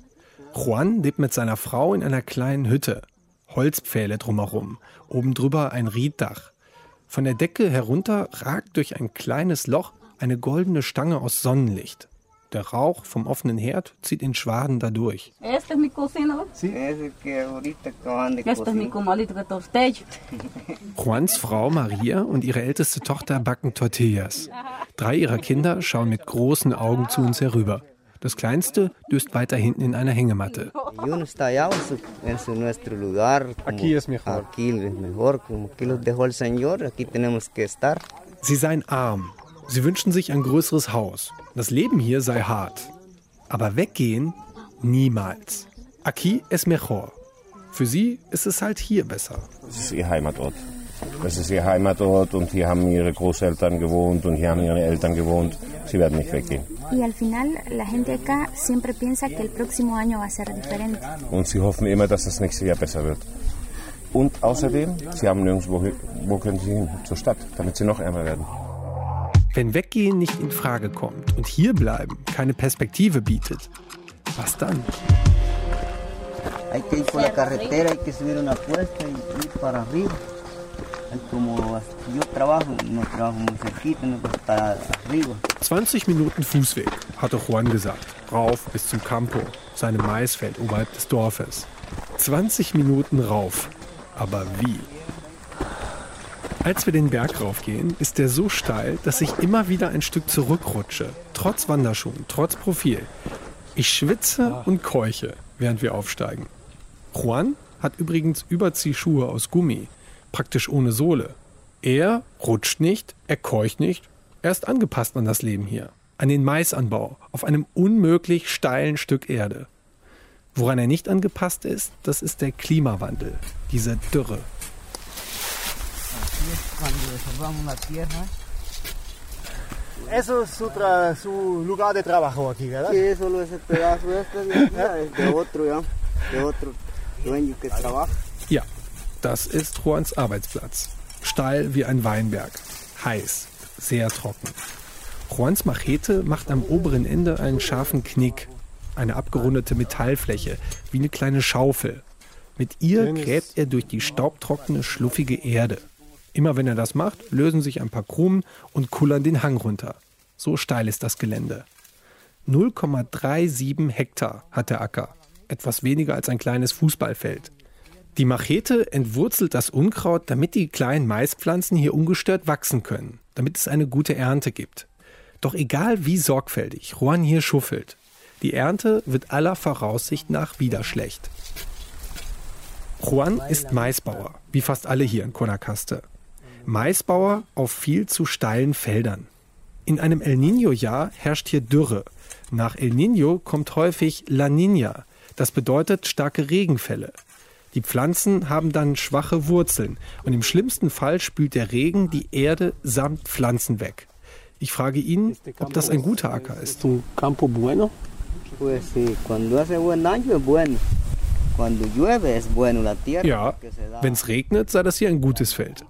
Juan lebt mit seiner Frau in einer kleinen Hütte. Holzpfähle drumherum, oben drüber ein Rieddach. Von der Decke herunter ragt durch ein kleines Loch eine goldene Stange aus Sonnenlicht. Der Rauch vom offenen Herd zieht in Schwaden dadurch. Esta es mi cocina. Sí. Es mi. Juans Frau Maria und ihre älteste Tochter backen Tortillas. Drei ihrer Kinder schauen mit großen Augen zu uns herüber. Das kleinste döst weiter hinten in einer Hängematte. Sie seien arm. Sie wünschen sich ein größeres Haus. Das Leben hier sei hart. Aber weggehen niemals. Aquí es mejor. Für sie ist es halt hier besser. Das ist ihr Heimatort. Das ist ihr Heimatort und hier haben ihre Großeltern gewohnt und hier haben ihre Eltern gewohnt. Sie werden nicht weggehen. Und sie hoffen immer, dass das nächste Jahr besser wird. Und außerdem, sie haben nirgendwo, wo können sie hin? Zur Stadt, damit sie noch ärmer werden. Wenn Weggehen nicht in Frage kommt und hierbleiben keine Perspektive bietet, was dann? Hay que ir por la carretera, hay que subir una cuesta y ir para arriba. Como yo trabajo, no trabajo muy cerquita, no para arriba. 20 Minuten Fußweg, hatte Juan gesagt. Rauf bis zum Campo, seinem Maisfeld oberhalb des Dorfes. 20 Minuten rauf. Aber wie? Als wir den Berg raufgehen, ist der so steil, dass ich immer wieder ein Stück zurückrutsche. Trotz Wanderschuhen, trotz Profil. Ich schwitze und keuche, während wir aufsteigen. Juan hat übrigens Überziehschuhe aus Gummi, praktisch ohne Sohle. Er rutscht nicht, er keucht nicht, er ist angepasst an das Leben hier, an den Maisanbau, auf einem unmöglich steilen Stück Erde. Woran er nicht angepasst ist, das ist der Klimawandel, diese Dürre, cuando desarmamos la tierra. Eso es su, tra su lugar de trabajo aquí, ¿verdad? Sí, solo ese pedazo este es de otro, ja. De otro dueño que trabaja. Ja, das ist Juans Arbeitsplatz. Steil wie ein Weinberg. Heiß, sehr trocken. Juans Machete macht am oberen Ende einen scharfen Knick. Eine abgerundete Metallfläche, wie eine kleine Schaufel. Mit ihr gräbt er durch die staubtrockene, schluffige Erde. Immer wenn er das macht, lösen sich ein paar Krumen und kullern den Hang runter. So steil ist das Gelände. 0,37 Hektar hat der Acker. Etwas weniger als ein kleines Fußballfeld. Die Machete entwurzelt das Unkraut, damit die kleinen Maispflanzen hier ungestört wachsen können, damit es eine gute Ernte gibt. Doch egal wie sorgfältig Juan hier schuffelt, die Ernte wird aller Voraussicht nach wieder schlecht. Juan ist Maisbauer, wie fast alle hier in Conacaste. Maisbauer auf viel zu steilen Feldern. In einem El Niño-Jahr herrscht hier Dürre. Nach El Niño kommt häufig La Niña. Das bedeutet starke Regenfälle. Die Pflanzen haben dann schwache Wurzeln und im schlimmsten Fall spült der Regen die Erde samt Pflanzen weg. Ich frage ihn, ob das ein guter Acker ist. Campo bueno? Ja, wenn es regnet, sei das hier ein gutes Feld.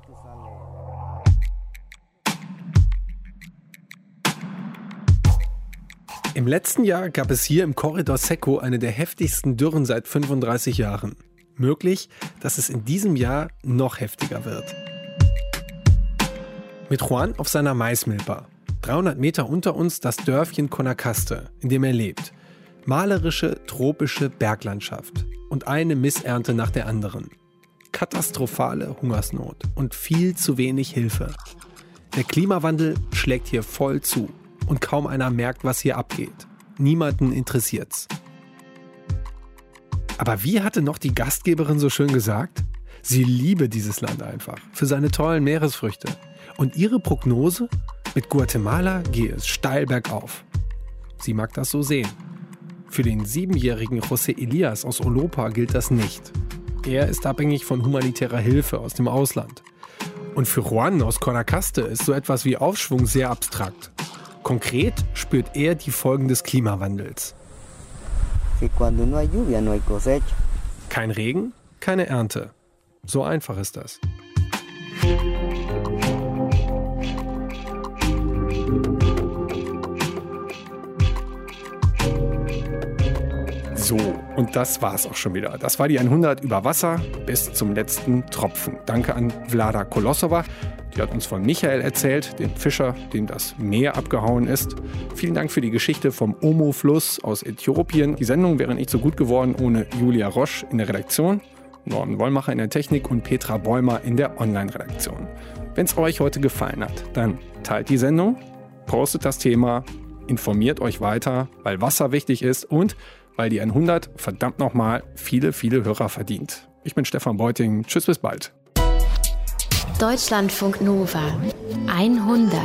Im letzten Jahr gab es hier im Corridor Secco eine der heftigsten Dürren seit 35 Jahren. Möglich, dass es in diesem Jahr noch heftiger wird. Mit Juan auf seiner Maismilpa. 300 Meter unter uns das Dörfchen Conacaste, in dem er lebt. Malerische, tropische Berglandschaft. Und eine Missernte nach der anderen. Katastrophale Hungersnot und viel zu wenig Hilfe. Der Klimawandel schlägt hier voll zu und kaum einer merkt, was hier abgeht. Niemanden interessiert's. Aber wie hatte noch die Gastgeberin so schön gesagt? Sie liebe dieses Land einfach für seine tollen Meeresfrüchte. Und ihre Prognose? Mit Guatemala gehe es steil bergauf. Sie mag das so sehen. Für den siebenjährigen José Elias aus Olopa gilt das nicht. Er ist abhängig von humanitärer Hilfe aus dem Ausland. Und für Juan aus Conacaste ist so etwas wie Aufschwung sehr abstrakt. Konkret spürt er die Folgen des Klimawandels. Kein Regen, keine Ernte. So einfach ist das. So, und das war's auch schon wieder. Das war die 100 über Wasser bis zum letzten Tropfen. Danke an Vlada Kolosova. Die hat uns von Michael erzählt, dem Fischer, dem das Meer abgehauen ist. Vielen Dank für die Geschichte vom Omo-Fluss aus Äthiopien. Die Sendung wäre nicht so gut geworden ohne Julia Roche in der Redaktion, Norman Wollmacher in der Technik und Petra Bäumer in der Online-Redaktion. Wenn es euch heute gefallen hat, dann teilt die Sendung, postet das Thema, informiert euch weiter, weil Wasser wichtig ist und weil die 100 verdammt nochmal viele, viele Hörer verdient. Ich bin Stefan Beuting. Tschüss, bis bald. Deutschlandfunk Nova 100.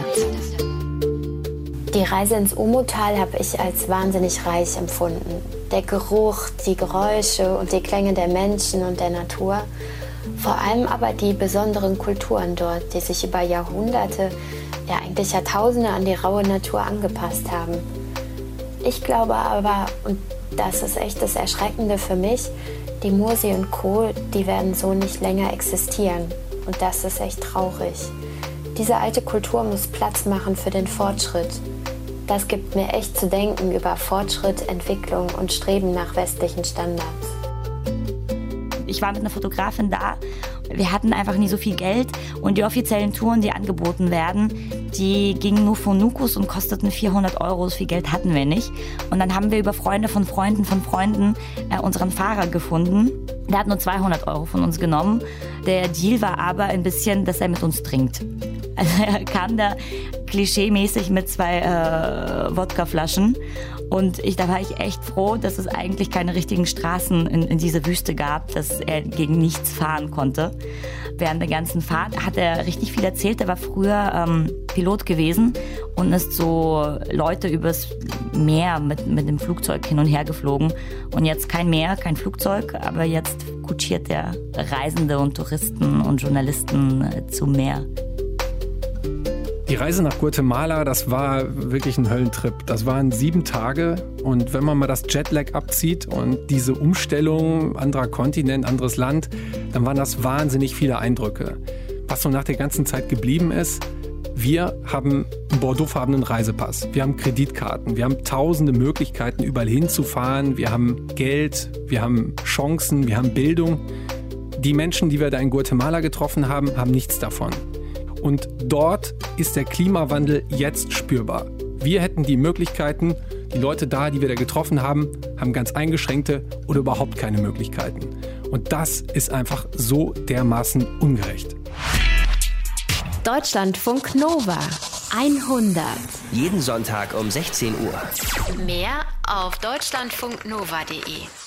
Die Reise ins Omotal habe ich als wahnsinnig reich empfunden. Der Geruch, die Geräusche und die Klänge der Menschen und der Natur. Vor allem aber die besonderen Kulturen dort, die sich über Jahrhunderte, ja eigentlich Jahrtausende an die raue Natur angepasst haben. Ich glaube aber, und das ist echt das Erschreckende für mich, die Mursi und Co., die werden so nicht länger existieren. Und das ist echt traurig. Diese alte Kultur muss Platz machen für den Fortschritt. Das gibt mir echt zu denken über Fortschritt, Entwicklung und Streben nach westlichen Standards. Ich war mit einer Fotografin da. Wir hatten einfach nie so viel Geld und die offiziellen Touren, die angeboten werden, die gingen nur von Nukus und kosteten 400 Euro. So viel Geld hatten wir nicht. Und dann haben wir über Freunde von Freunden von Freunden äh, unseren Fahrer gefunden. Der hat nur 200 Euro von uns genommen. Der Deal war aber ein bisschen, dass er mit uns trinkt. Also er kam da klischeemäßig mit zwei äh, Wodkaflaschen und ich, da war ich echt froh, dass es eigentlich keine richtigen Straßen in, in dieser Wüste gab, dass er gegen nichts fahren konnte. Während der ganzen Fahrt hat er richtig viel erzählt. Er war früher ähm, Pilot gewesen und ist so Leute übers Meer mit, mit dem Flugzeug hin und her geflogen. Und jetzt kein Meer, kein Flugzeug, aber jetzt kutschiert er Reisende und Touristen und Journalisten äh, zum Meer. Die Reise nach Guatemala, das war wirklich ein Höllentrip. Das waren sieben Tage und wenn man mal das Jetlag abzieht und diese Umstellung, anderer Kontinent, anderes Land, dann waren das wahnsinnig viele Eindrücke. Was so nach der ganzen Zeit geblieben ist, wir haben einen bordeauxfarbenen Reisepass, wir haben Kreditkarten, wir haben tausende Möglichkeiten, überall hinzufahren, wir haben Geld, wir haben Chancen, wir haben Bildung. Die Menschen, die wir da in Guatemala getroffen haben, haben nichts davon. Und dort ist der Klimawandel jetzt spürbar. Wir hätten die Möglichkeiten, die Leute da, die wir da getroffen haben, haben ganz eingeschränkte oder überhaupt keine Möglichkeiten. Und das ist einfach so dermaßen ungerecht. Deutschlandfunk Nova 100. Jeden Sonntag um 16 Uhr. Mehr auf deutschlandfunknova.de.